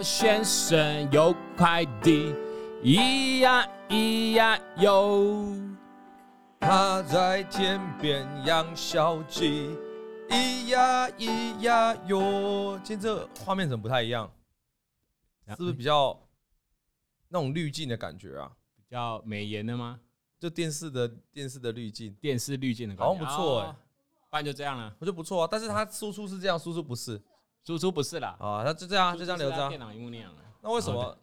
老先生有快递，咿呀咿呀哟。他在天边养小鸡，咿呀咿呀哟。今天这画面怎么不太一样？是不是比较那种滤镜的感觉啊？比较美颜的吗？就电视的电视的滤镜，电视滤镜的感觉，好像不错哎、欸。不然就这样了，我觉得不错啊。但是它输出是这样，输出不是，输出不是啦。啊，那就这样，就这样留着。电脑那样。那为什么？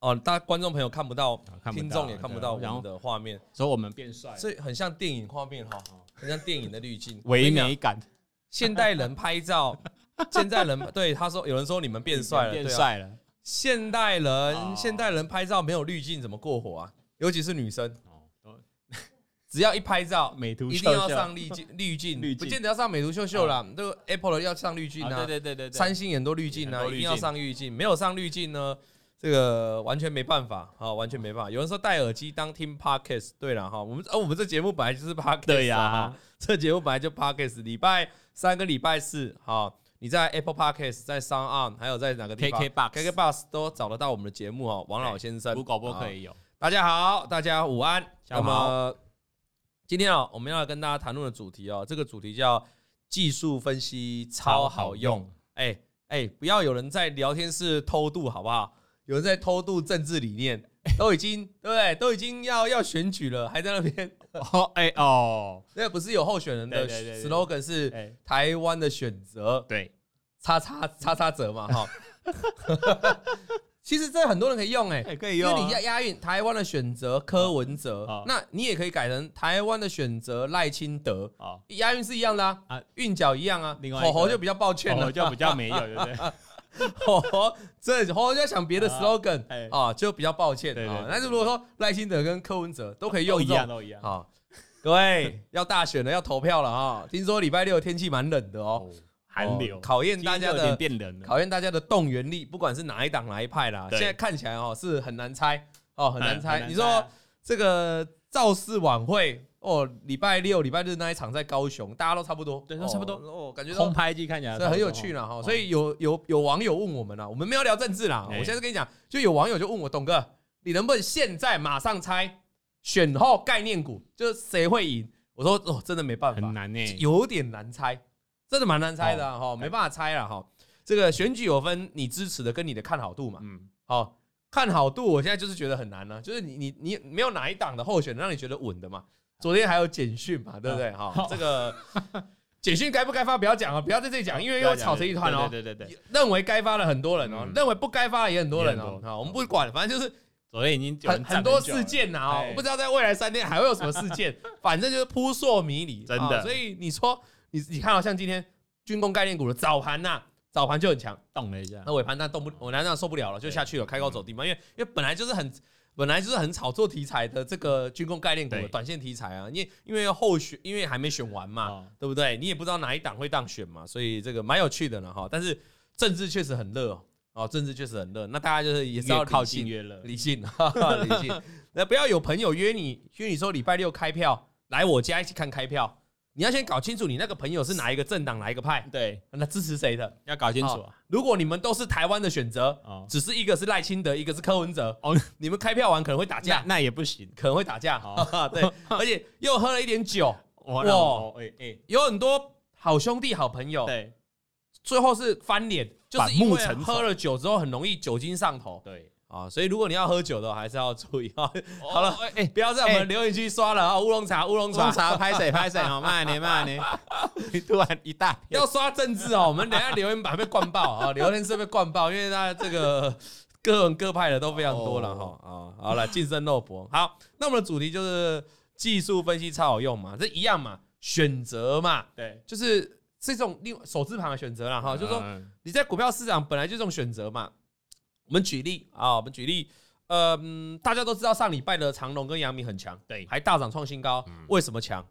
哦，大家观众朋友看不到，听众也看不到我们的画面，所以我们变帅，所以很像电影画面哈，很像电影的滤镜，唯美感。现代人拍照，现代人对他说，有人说你们变帅了，变帅了。现代人，现代人拍照没有滤镜怎么过火啊？尤其是女生，只要一拍照，美图一定要上滤镜，滤镜不见得要上美图秀秀啦，这个 Apple 的要上滤镜啊，对对对对，三星很多滤镜啊，一定要上滤镜，没有上滤镜呢？这个完全没办法啊，完全没办法。有人说戴耳机当听 podcast，对了哈，我们哦，我们这节目本来就是 podcast，对呀，这节目本来就 podcast。礼拜三跟礼拜四，哈，你在 Apple Podcast，在 SoundOn，还有在哪个地方？KKBox，KKBox 都找得到我们的节目哦。王老先生，播可以有。大家好，大家午安。那么今天啊，我们要跟大家谈论的主题哦，这个主题叫技术分析超好用。哎哎，不要有人在聊天室偷渡，好不好？有人在偷渡政治理念，都已经对不对？都已经要要选举了，还在那边 哦哎哦，那不是有候选人的 slogan 是台湾的选择，对，叉叉叉叉折嘛哈。其实这很多人可以用哎，可以用，因为你押押韵台湾的选择柯文哲，那你也可以改成台湾的选择赖清德啊，押韵是一样的啊，韵脚一样啊。吼吼就比较抱歉了，就比较没有，对不对？哦，这哦就要想别的 slogan 啊，就比较抱歉啊。但是如果说赖清德跟柯文哲都可以用一样，都一样啊。各位要大选了，要投票了啊！听说礼拜六天气蛮冷的哦，寒流，考验大家的变冷，考验大家的动员力。不管是哪一党哪一派啦，现在看起来哦是很难猜哦，很难猜。你说这个造势晚会？哦，礼拜六、礼拜日那一场在高雄，大家都差不多，对，都差不多。哦，感觉空拍机看起来很有趣了哈。所以有有有网友问我们了，我们没有聊政治啦。我现在跟你讲，就有网友就问我，董哥，你能不能现在马上猜选后概念股，就是谁会赢？我说哦，真的没办法，很难呢，有点难猜，真的蛮难猜的哈，没办法猜了哈。这个选举有分你支持的跟你的看好度嘛，嗯，好，看好度，我现在就是觉得很难呢，就是你你你没有哪一党的候选人让你觉得稳的嘛。昨天还有简讯嘛，对不对？哈，这个 简讯该不该发不要讲啊，不要在这里讲，因为又吵成一团哦。对对对，认为该发的很多人哦，认为不该发的也很多人哦。好，我们不管，反正就是昨天已经很很多事件呐哦，我不知道在未来三天还会有什么事件，反正就是扑朔迷离，真的。所以你说你你看到像今天军工概念股的早盘呐，早盘就很强，动了一下，那尾盘那动不，我难道受不了了，就下去了，开高走低嘛，因为因为本来就是很。本来就是很炒作题材的这个军工概念股的短线题材啊，因为因为后选，因为还没选完嘛，对不对？你也不知道哪一档会当选嘛，所以这个蛮有趣的呢哈。但是政治确实很热哦，政治确实很热。那大家就是也是要靠近越热，理性，理性。那不要有朋友约你，约你说礼拜六开票来我家一起看开票。你要先搞清楚你那个朋友是哪一个政党哪一个派，对，那支持谁的。要搞清楚。如果你们都是台湾的选择，只是一个是赖清德，一个是柯文哲，哦，你们开票完可能会打架，那也不行，可能会打架。对，而且又喝了一点酒，哇，哎哎，有很多好兄弟好朋友，对，最后是翻脸，就是因为喝了酒之后很容易酒精上头，对。啊，所以如果你要喝酒的话，还是要注意啊。好了，哎，不要在我们留言区刷了啊！乌龙茶，乌龙茶，拍谁拍谁，好慢点慢点。突然一大要刷政治哦，我们等下留言板被灌爆啊，留言室被灌爆，因为大家这个各人各派的都非常多了哈啊。好了，近身肉搏。好，那我们的主题就是技术分析超好用嘛，这一样嘛，选择嘛，对，就是这种另手字旁的选择了哈，就是说你在股票市场本来就这种选择嘛。我们举例啊，我们举例，嗯，大家都知道上礼拜的长隆跟阳明很强，对，还大涨创新高。为什么强？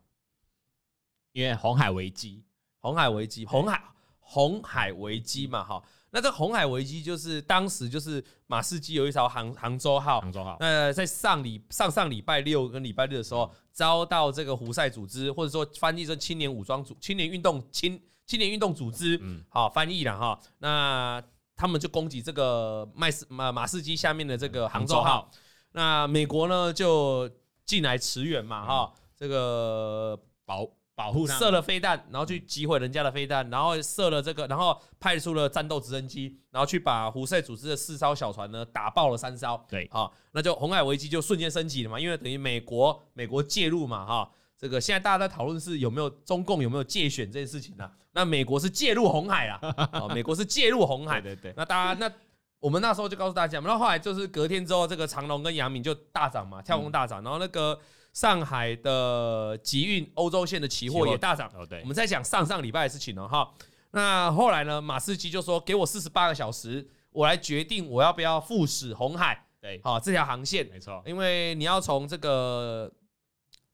因为红海危机，红海危机，红海红海危机嘛，哈。那这红海危机就是当时就是马士基有一艘杭杭州号，杭州号，那在上礼上上礼拜六跟礼拜日的时候，遭到这个胡塞组织或者说翻译成青年武装组、青年运动青青年运动组织，嗯，好翻译了哈。那他们就攻击这个麦斯马马士基下面的这个杭州号。那美国呢就进来驰援嘛，哈、嗯，这个保。保护射了飞弹，然后去击毁人家的飞弹，然后射了这个，然后派出了战斗直升机，然后去把胡塞组织的四艘小船呢打爆了三艘。对，啊，那就红海危机就瞬间升级了嘛，因为等于美国美国介入嘛，哈，这个现在大家在讨论是有没有中共有没有借选这件事情呢？那美国是介入红海啊，美国是介入红海。对对对，那大家那我们那时候就告诉大家嘛，然后后来就是隔天之后，这个长隆跟阳明就大涨嘛，跳空大涨，然后那个。上海的集运欧洲线的期货也大涨。哦，对，我们在讲上上礼拜的事情了哈。那后来呢，马士基就说：“给我四十八个小时，我来决定我要不要复驶红海。”对，好，这条航线没错，因为你要从这个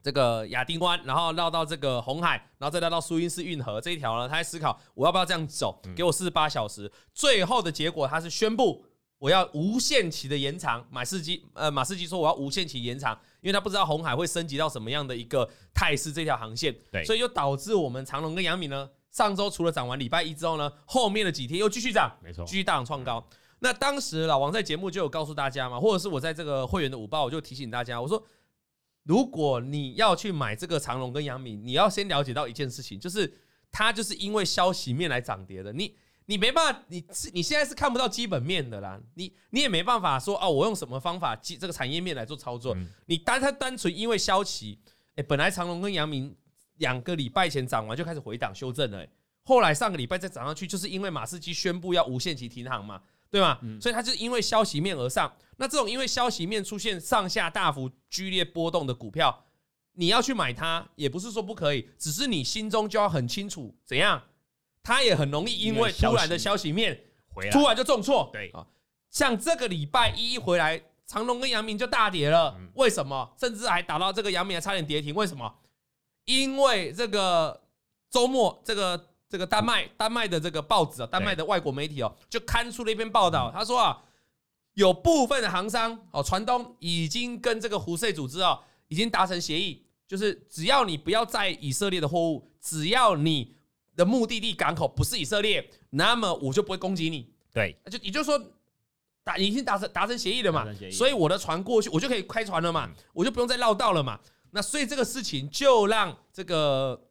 这个亚丁湾，然后绕到这个红海，然后再绕到苏伊士运河这一条呢，他在思考我要不要这样走，给我四十八小时。最后的结果，他是宣布。我要无限期的延长，马士基呃，马士基说我要无限期延长，因为他不知道红海会升级到什么样的一个态势，这条航线，对，所以就导致我们长隆跟阳明呢，上周除了涨完礼拜一之后呢，后面的几天又继续涨，没错，继续大涨创高。那当时老王在节目就有告诉大家嘛，或者是我在这个会员的午报，我就提醒大家，我说如果你要去买这个长荣跟阳明，你要先了解到一件事情，就是它就是因为消息面来涨跌的，你。你没办法，你你现在是看不到基本面的啦，你你也没办法说哦，我用什么方法基这个产业面来做操作？你单它单纯因为消息，哎，本来长荣跟阳明两个礼拜前涨完就开始回档修正了，哎，后来上个礼拜再涨上去，就是因为马士基宣布要无限期停航嘛，对吗？所以它就是因为消息面而上。那这种因为消息面出现上下大幅剧烈波动的股票，你要去买它，也不是说不可以，只是你心中就要很清楚怎样。它也很容易因为突然的消息面回来，突然就重挫。对啊，像这个礼拜一回来，长隆跟阳明就大跌了。为什么？甚至还打到这个阳明还差点跌停。为什么？因为这个周末，这个这个丹麦丹麦的这个报纸啊，丹麦的外国媒体哦，就刊出了一篇报道。他说啊，有部分的航商哦，船东已经跟这个胡塞组织啊，已经达成协议，就是只要你不要在以色列的货物，只要你。的目的地港口不是以色列，那么我就不会攻击你。对，就也就是说，达已经达成达成协议了嘛，所以我的船过去，我就可以开船了嘛，我就不用再绕道了嘛。那所以这个事情就让这个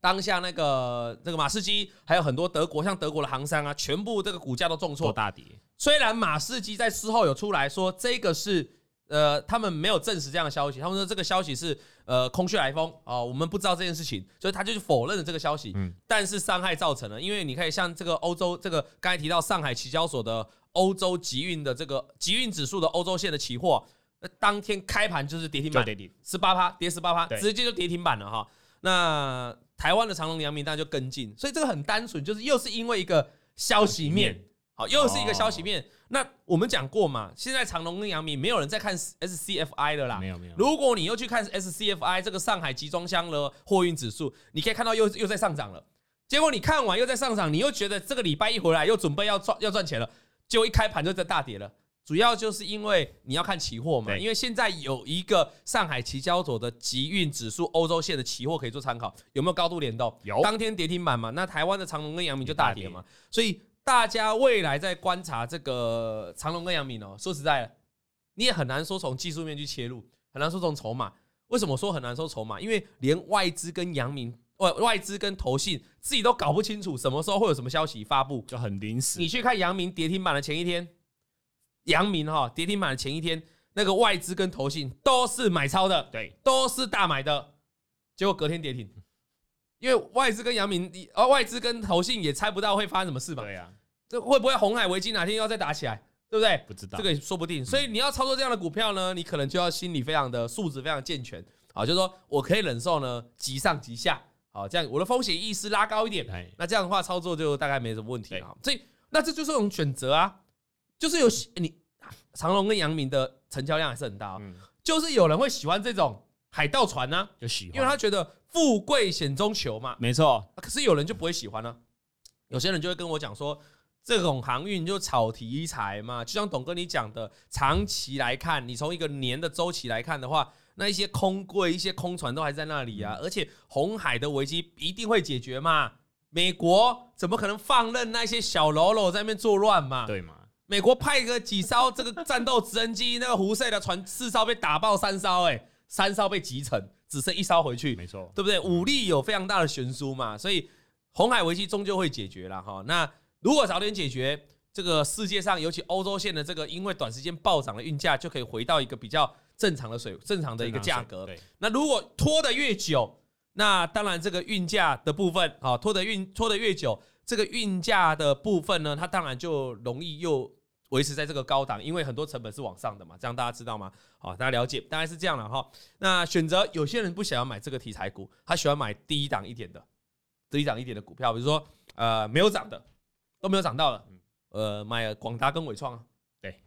当下那个这个马士基还有很多德国像德国的航商啊，全部这个股价都重挫大跌。虽然马士基在事后有出来说这个是。呃，他们没有证实这样的消息，他们说这个消息是呃空穴来风啊、呃，我们不知道这件事情，所以他就是否认了这个消息。嗯，但是伤害造成了，因为你可以像这个欧洲这个刚才提到上海期交所的欧洲集运的这个集运指数的欧洲线的期货，呃当天开盘就是跌停板，十八趴跌十八趴，直接就跌停板了哈。那台湾的长隆、阳明当然就跟进，所以这个很单纯，就是又是因为一个消息面。好，又是一个消息面。那我们讲过嘛，现在长隆跟阳明没有人在看 SCFI 的啦。没有没有。如果你又去看 SCFI 这个上海集装箱的货运指数，你可以看到又又在上涨了。结果你看完又在上涨，你又觉得这个礼拜一回来又准备要赚要赚钱了，结果一开盘就在大跌了。主要就是因为你要看期货嘛，因为现在有一个上海期交所的集运指数欧洲线的期货可以做参考，有没有高度联动？有。当天跌停板嘛，那台湾的长荣跟阳明就大跌嘛，所以。大家未来在观察这个长荣跟阳明哦，说实在的，你也很难说从技术面去切入，很难说从筹码。为什么说很难说筹码？因为连外资跟阳明外外资跟投信自己都搞不清楚什么时候会有什么消息发布，就很临时。你去看阳明跌停板的前一天，阳明哈跌停板的前一天，那个外资跟投信都是买超的，对，都是大买的，结果隔天跌停，因为外资跟阳明，哦外资跟投信也猜不到会发生什么事吧？对呀。这会不会红海危机哪天又要再打起来，对不对？不知道，这个也说不定。所以你要操作这样的股票呢，你可能就要心理非常的素质非常健全。啊，就是说我可以忍受呢急上急下，好，这样我的风险意识拉高一点，那这样的话操作就大概没什么问题啊。所以那这就是一种选择啊，就是有你长隆跟阳明的成交量还是很大，就是有人会喜欢这种海盗船呢，就喜欢，因为他觉得富贵险中求嘛，没错。可是有人就不会喜欢呢，有些人就会跟我讲说。这种航运就炒题材嘛，就像董哥你讲的，长期来看，你从一个年的周期来看的话，那一些空柜、一些空船都还在那里啊，而且红海的危机一定会解决嘛，美国怎么可能放任那些小喽啰在那边作乱嘛？对嘛？美国派个几艘这个战斗直升机，那个胡塞的船四艘被打爆三艘，哎，三艘被击沉，只剩一艘回去，没错，对不对？武力有非常大的悬殊嘛，所以红海危机终究会解决了哈。那如果早点解决，这个世界上尤其欧洲线的这个因为短时间暴涨的运价就可以回到一个比较正常的水，正常的一个价格。那如果拖得越久，那当然这个运价的部分啊，拖得运拖得越久，这个运价的部分呢，它当然就容易又。维持在这个高档，因为很多成本是往上的嘛，这样大家知道吗？好，大家了解，大概是这样了哈。那选择有些人不想要买这个题材股，他喜欢买低档一点的、低档一点的股票，比如说呃没有涨的，都没有涨到了，呃买广达跟纬创，对，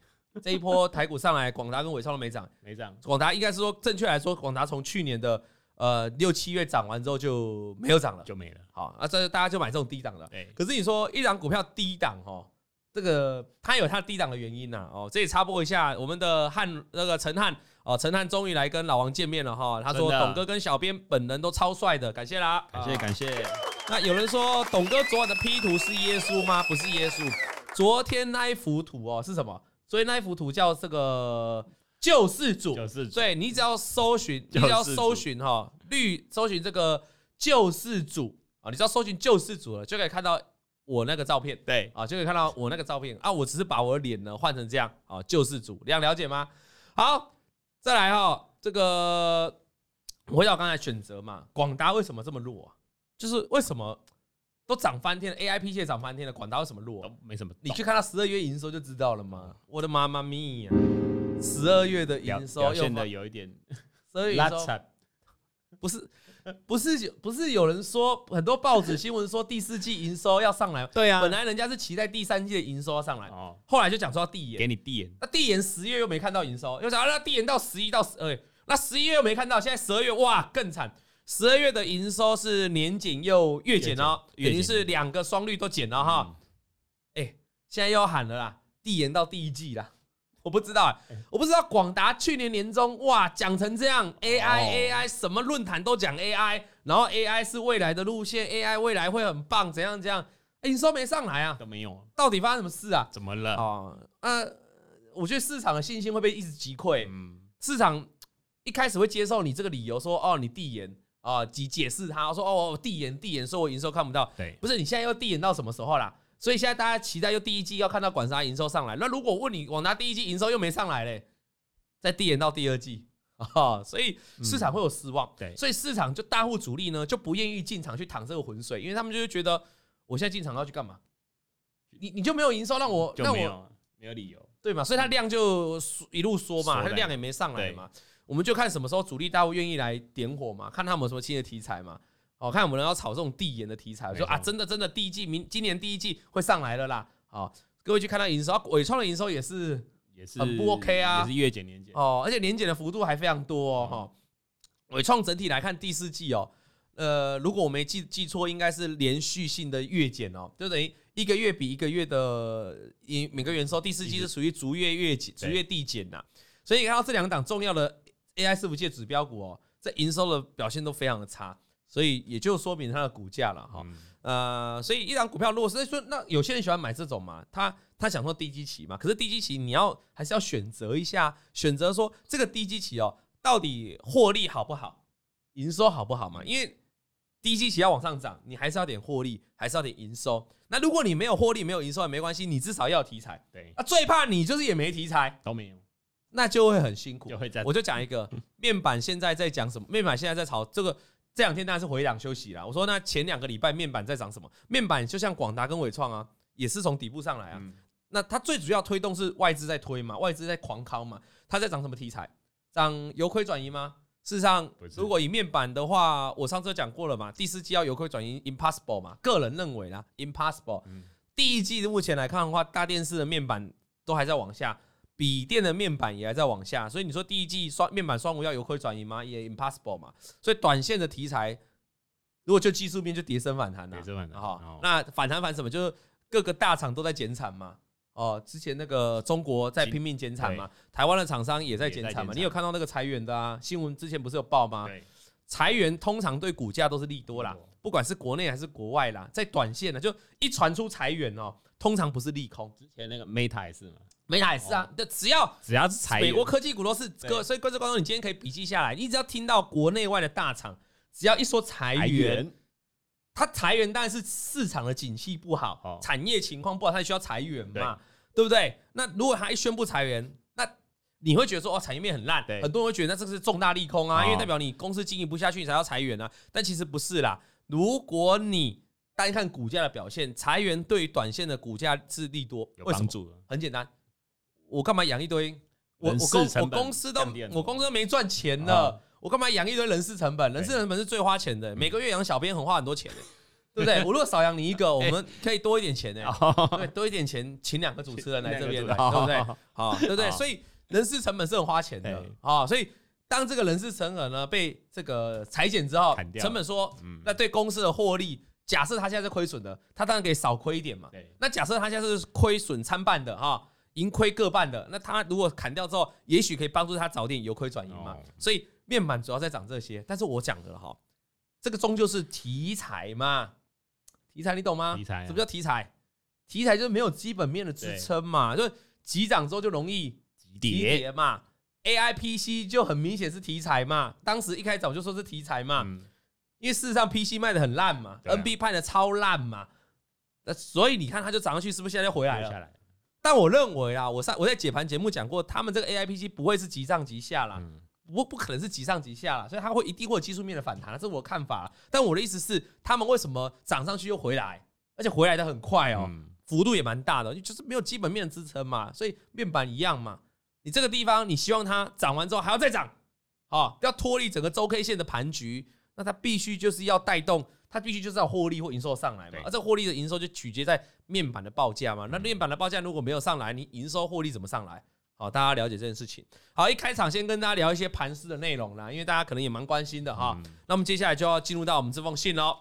这一波台股上来，广达跟纬创都没涨，没涨。广达应该是说，正确来说，广达从去年的呃六七月涨完之后就没有涨了，就没了。好，那这大家就买这种低档的。对，可是你说一档股票低档哈？这个他有他低档的原因呐，哦，这里插播一下，我们的汉那个陈汉哦，陈汉终于来跟老王见面了哈，他说董哥跟小编本人都超帅的，感谢啦，感谢感谢。那有人说董哥昨晚的 P 图是耶稣吗？不是耶稣，昨天那一幅图哦是什么？所以那一幅图叫这个救世主，救世主，对，你只要搜寻，你只要搜寻哈绿，搜寻这个救世主啊，你只要搜寻救世主了，就可以看到。我那个照片，对啊，就可以看到我那个照片啊。我只是把我的脸呢换成这样啊，救世主，这样了解吗？好，再来哈，这个回到刚才选择嘛，广达为什么这么弱啊？就是为什么都涨翻天了，AIP 线涨翻天了，广达为什么弱？没什么，你去看它十二月营收就知道了嘛。我的妈妈咪呀，十二月的营收又现的有一点，十二月营收不是。不是不是有人说很多报纸新闻说第四季营收要上来，对啊，本来人家是期待第三季的营收要上来，哦，后来就讲说要递延，给你递延，那递延十月又没看到营收，又讲那递延到十一到十二，那十一月又没看到，现在十二月哇更惨，十二月的营收是年减又月减哦，等于是两个双率都减了哈，哎，现在又要喊了啦，递延到第一季啦。我不知道、欸，我不知道广达去年年中哇讲成这样，AI AI 什么论坛都讲 AI，然后 AI 是未来的路线，AI 未来会很棒，怎样怎样？哎，你说没上来啊？都没有，到底发生什么事啊？怎么了？哦，呃，我觉得市场的信心会被一直击溃。嗯，市场一开始会接受你这个理由，说哦你递延啊，解解释他说哦递延递延，说我营收看不到。对，不是你现在又递延到什么时候啦？所以现在大家期待，又第一季要看到广达营收上来。那如果问你，广达第一季营收又没上来嘞，再递延到第二季 啊，所以市场会有失望。对，所以市场就大户主力呢就不愿意进场去淌这个浑水，因为他们就会觉得，我现在进场要去干嘛？你你就没有营收，让我就没有没有理由，对嘛？所以它量就一路缩嘛，它量也没上来嘛。我们就看什么时候主力大户愿意来点火嘛，看他们有什么新的题材嘛。哦，看我们要炒这种递延的题材，说啊，真的真的第一季明今年第一季会上来了啦。好，各位去看到营收，纬创的营收也是也是很不 OK 啊，也是月减年减哦，而且年减的幅度还非常多哦。纬创整体来看第四季哦，呃，如果我没记记错，应该是连续性的月减哦，就等于一个月比一个月的每每个月收，第四季是属于逐月月减、逐月递减呐。所以你看到这两档重要的 AI 伺服器指标股哦，在营收的表现都非常的差。所以也就说明它的股价了哈，呃，所以一档股票如果是说，那有些人喜欢买这种嘛，他他想说低基期嘛，可是低基期你要还是要选择一下，选择说这个低基期哦，到底获利好不好，营收好不好嘛？因为低基期要往上涨，你还是要点获利，还是要点营收。那如果你没有获利，没有营收也没关系，你至少要有题材。对，啊，最怕你就是也没题材，都没有，那就会很辛苦。就会在我就讲一个 面板现在在讲什么？面板现在在炒这个。这两天当然是回档休息啦。我说那前两个礼拜面板在涨什么？面板就像广达跟纬创啊，也是从底部上来啊。那它最主要推动是外资在推嘛，外资在狂敲嘛。它在涨什么题材？涨由亏转移吗？事实上，如果以面板的话，我上次讲过了嘛，第四季要由亏转移，impossible 嘛。个人认为啦，impossible。第一季的目前来看的话，大电视的面板都还在往下。笔电的面板也还在往下，所以你说第一季双面板双五要由亏转盈吗？也 impossible 嘛。所以短线的题材，如果就技术面就跌升反弹了，哈。那反弹反什么？就是各个大厂都在减产嘛。哦，之前那个中国在拼命减产嘛，台湾的厂商也在减产嘛。你有看到那个裁员的啊？新闻之前不是有报吗？裁员通常对股价都是利多啦，不管是国内还是国外啦，在短线呢，就一传出裁员哦，通常不是利空。之前那个 Meta 也是嘛，Meta 也是啊，就只要只要是裁员，美国科技股都是。所以观众观众，你今天可以笔记下来，你只要听到国内外的大厂，只要一说裁员，它裁员当然是市场的景气不好，产业情况不好，它需要裁员嘛，对不对？那如果它一宣布裁员，那你会觉得说哦，产业面很烂，很多人会觉得那这个是重大利空啊，因为代表你公司经营不下去，你才要裁员啊。但其实不是啦，如果你单看股价的表现，裁员对于短线的股价是利多，有帮助。很简单，我干嘛养一堆？我我公我公司都我公司都没赚钱了，我干嘛养一堆人事成本？人事成本是最花钱的，每个月养小编很花很多钱的，对不对？我如果少养你一个，我们可以多一点钱呢，对，多一点钱，请两个主持人来这边来，对不对？好，对不对？所以。人事成本是很花钱的啊，所以当这个人事成本呢被这个裁减之后，成本说，那对公司的获利，假设他现在是亏损的，他当然可以少亏一点嘛。那假设他现在是亏损参半的哈，盈亏各半的，那他如果砍掉之后，也许可以帮助他早点由亏转盈嘛。所以面板主要在涨这些，但是我讲的哈，这个终究是题材嘛，题材你懂吗？题材什么叫题材？题材就是没有基本面的支撑嘛，就是急涨之后就容易。跌嘛，A I P C 就很明显是题材嘛。当时一开早就说是题材嘛，因为事实上 P C 卖的很烂嘛，N B 卖的超烂嘛。那所以你看它就涨上去，是不是现在又回来了？但我认为啊，我上我在解盘节目讲过，他们这个 A I P C 不会是急上急下啦，不不可能是急上急下啦，所以它会一定会有技术面的反弹，这是我的看法。但我的意思是，他们为什么涨上去又回来，而且回来的很快哦，幅度也蛮大的，就是没有基本面的支撑嘛，所以面板一样嘛。你这个地方，你希望它涨完之后还要再涨，好，要脱离整个周 K 线的盘局，那它必须就是要带动，它必须就是要获利或营收上来嘛，而这获利的营收就取决在面板的报价嘛，那面板的报价如果没有上来，你营收获利怎么上来？好，大家了解这件事情。好，一开场先跟大家聊一些盘势的内容啦，因为大家可能也蛮关心的哈。那我们接下来就要进入到我们这封信喽。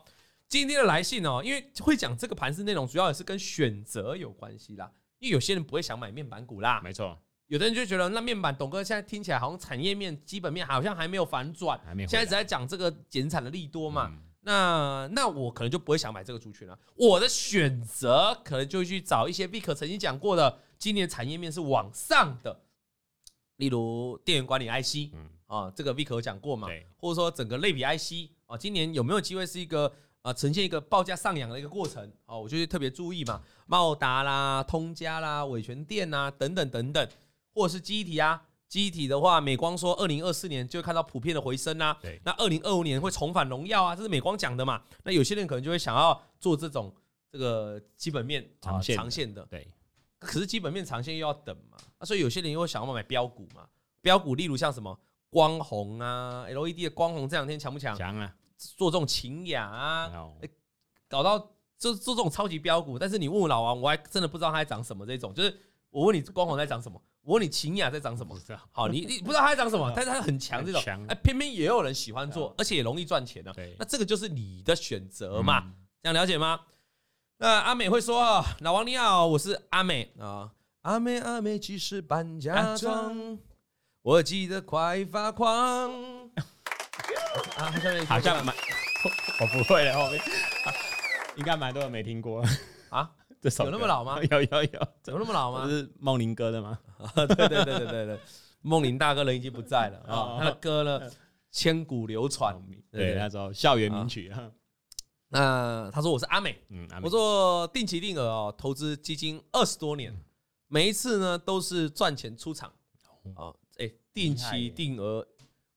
今天的来信哦，因为会讲这个盘势内容，主要也是跟选择有关系啦，因为有些人不会想买面板股啦，没错。有的人就觉得那面板，董哥现在听起来好像产业面、基本面好像还没有反转，现在只在讲这个减产的利多嘛。那那我可能就不会想买这个族群了。我的选择可能就去找一些 Vic 曾经讲过的，今年产业面是往上的，例如电源管理 IC，啊，这个 Vic 有讲过嘛？或者说整个类比 IC 啊，今年有没有机会是一个啊呈现一个报价上扬的一个过程？哦，我就特别注意嘛，茂达啦、通家啦、伟诠电呐等等等等。或者是记忆体啊，记忆体的话，美光说二零二四年就会看到普遍的回升啊。对，那二零二五年会重返荣耀啊，这是美光讲的嘛。那有些人可能就会想要做这种这个基本面长线长线的，对。可是基本面长线又要等嘛，那所以有些人又会想要买标股嘛。标股例如像什么光弘啊，LED 的光弘这两天强不强？强啊。做这种勤雅啊，搞到就做这种超级标股，但是你问我老王，我还真的不知道它在涨什么这种。就是我问你光弘在涨什么？我问你，秦雅在涨什么？好，你你不知道它在涨什么，但是它很强这种，哎，偏偏也有人喜欢做，而且也容易赚钱的。那这个就是你的选择嘛？这样了解吗？那阿美会说啊，老王你好，我是阿美啊，阿美阿美其实搬家装，我记得快发狂。啊，好像蛮，我不会了，后面应该蛮多人没听过啊。有那么老吗？有 有有，怎么那么老吗？是梦林哥的吗？对对对对对对，梦林大哥人已经不在了啊，他的歌呢千古流传。对，那时候校园名曲啊。那他说我是阿美，嗯，我做定期定额哦，投资基金二十多年，每一次呢都是赚钱出场。哦，哎，定期定额，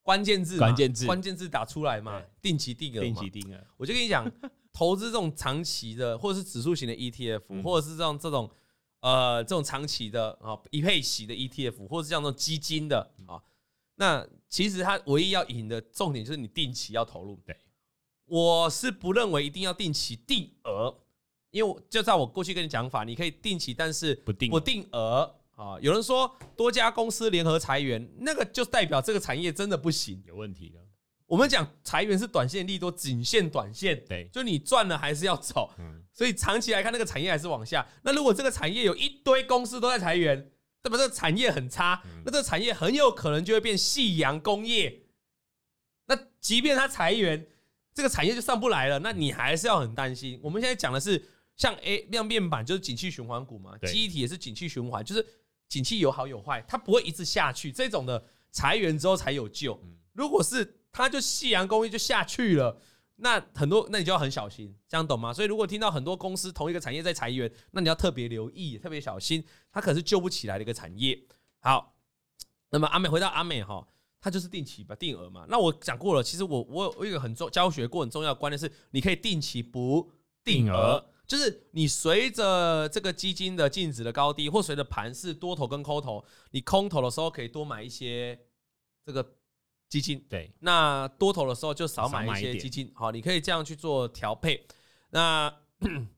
关键字关键字关键字打出来嘛，定期定额，定期定额，我就跟你讲。投资这种长期的，或者是指数型的 ETF，、嗯、或者是这种这种呃这种长期的啊一配息的 ETF，或者是像这种基金的啊，那其实它唯一要赢的重点就是你定期要投入。对，我是不认为一定要定期定额，因为就照我过去跟你讲法，你可以定期，但是不定不定额啊。有人说多家公司联合裁员，那个就代表这个产业真的不行，有问题的。我们讲裁员是短线利多，仅限短线。对，就你赚了还是要走。嗯，所以长期来看，那个产业还是往下。那如果这个产业有一堆公司都在裁员，代表这个产业很差，那这个产业很有可能就会变夕阳工业。那即便它裁员，这个产业就上不来了，那你还是要很担心。我们现在讲的是像 A 量变板，就是景气循环股嘛，记忆体也是景气循环，就是景气有好有坏，它不会一直下去。这种的裁员之后才有救。如果是它就夕阳工业就下去了，那很多那你就要很小心，这样懂吗？所以如果听到很多公司同一个产业在裁员，那你要特别留意，特别小心，它可是救不起来的一个产业。好，那么阿美回到阿美哈。它就是定期吧，定额嘛。那我讲过了，其实我我我有一个很重教学过很重要的观念是，你可以定期不定额，就是你随着这个基金的净值的高低，或随着盘势多头跟空头，你空头的时候可以多买一些这个基金，对。那多头的时候就少买一些基金，好，你可以这样去做调配。那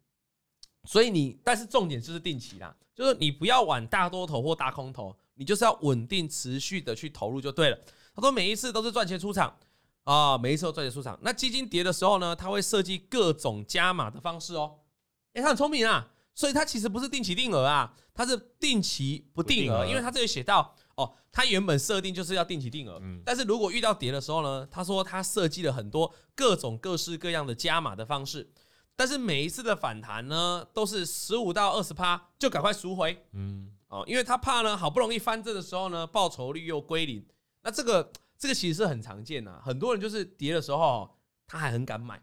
所以你，但是重点就是定期啦，就是你不要玩大多头或大空头。你就是要稳定持续的去投入就对了。他说每一次都是赚钱出场啊，每一次都赚钱出场。那基金跌的时候呢，他会设计各种加码的方式哦。诶，他很聪明啊，所以他其实不是定期定额啊，他是定期不定额，因为他这里写到哦，他原本设定就是要定期定额，嗯但是如果遇到跌的时候呢，他说他设计了很多各种各式各样的加码的方式，但是每一次的反弹呢，都是十五到二十趴就赶快赎回，嗯。哦，因为他怕呢，好不容易翻正的时候呢，报酬率又归零。那这个这个其实是很常见的，很多人就是跌的时候他还很敢买，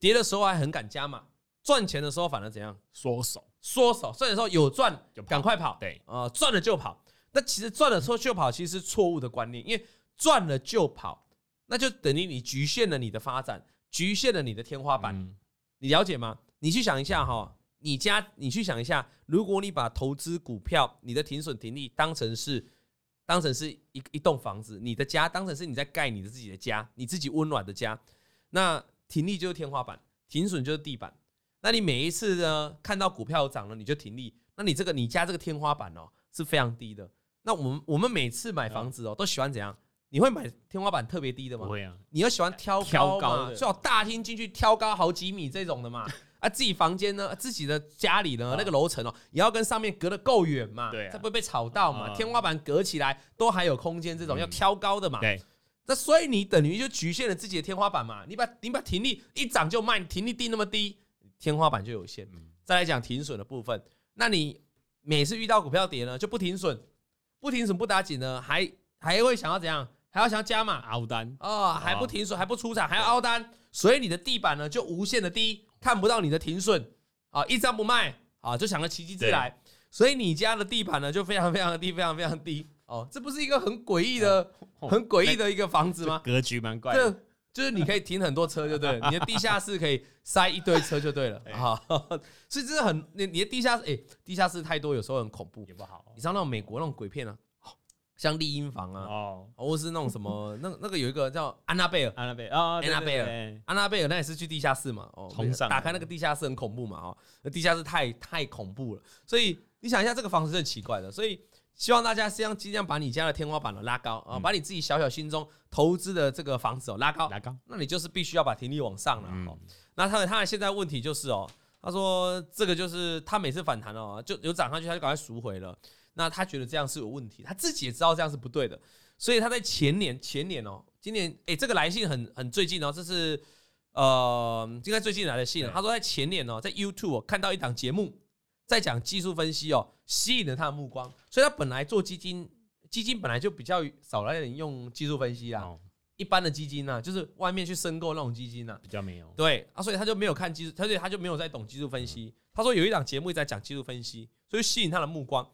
跌的时候还很敢加码，赚钱的时候反而怎样？缩手，缩手。赚的时候有赚就赶快跑，对啊，赚了就跑。那其实赚了之后就跑，其实是错误的观念，因为赚了就跑，那就等于你局限了你的发展，局限了你的天花板。你了解吗？你去想一下哈。你家，你去想一下，如果你把投资股票，你的停损停利当成是，当成是一一栋房子，你的家当成是你在盖你的自己的家，你自己温暖的家，那停利就是天花板，停损就是地板。那你每一次呢，看到股票涨了，你就停利，那你这个你家这个天花板哦是非常低的。那我们我们每次买房子哦，都喜欢怎样？你会买天花板特别低的吗？不会啊。你要喜欢挑高嘛？最好大厅进去挑高好几米这种的嘛。啊，自己房间呢，自己的家里呢，那个楼层哦，也要跟上面隔得够远嘛，对，才不会被吵到嘛。天花板隔起来都还有空间，这种要挑高的嘛。对，那所以你等于就局限了自己的天花板嘛。你把你把停利一涨就卖，停利定那么低，天花板就有限。再来讲停损的部分，那你每次遇到股票跌呢，就不停损，不停损不打紧呢，还还会想要怎样？还要想要加码？凹单。哦，还不停损，还不出场，还要凹单，所以你的地板呢就无限的低。看不到你的停损。啊，一张不卖啊，就想着奇迹自来，所以你家的地板呢就非常非常的低，非常非常低。哦，这不是一个很诡异的、很诡异的一个房子吗？格局蛮怪的，就是你可以停很多车，就对了，你的地下室可以塞一堆车，就对了啊。所以这是很你你的地下室，哎，地下室太多，有时候很恐怖，也不好。你知道那种美国那种鬼片啊？像丽婴房啊，哦，或是那种什么，那那个有一个叫安娜贝尔，安娜贝尔啊，安娜贝尔，安娜贝尔，那也是去地下室嘛，哦，打开那个地下室很恐怖嘛，哦，那地下室太太恐怖了，所以你想一下，这个房子是很奇怪的，所以希望大家这样尽量把你家的天花板呢拉高啊，把你自己小小心中投资的这个房子哦拉高，拉高，那你就是必须要把停力往上了，哦，那他他现在问题就是哦，他说这个就是他每次反弹哦，就有涨上去他就赶快赎回了。那他觉得这样是有问题，他自己也知道这样是不对的，所以他在前年前年哦，今年诶、欸，这个来信很很最近哦，这是呃应该最近来的信。他说在前年哦，在 YouTube 看到一档节目在讲技术分析哦，吸引了他的目光，所以他本来做基金，基金本来就比较少来人用技术分析啦，一般的基金呢，就是外面去申购那种基金呢，比较没有。对啊，所以他就没有看技术，而且他就没有在懂技术分析。他说有一档节目在讲技术分析，所以吸引他的目光。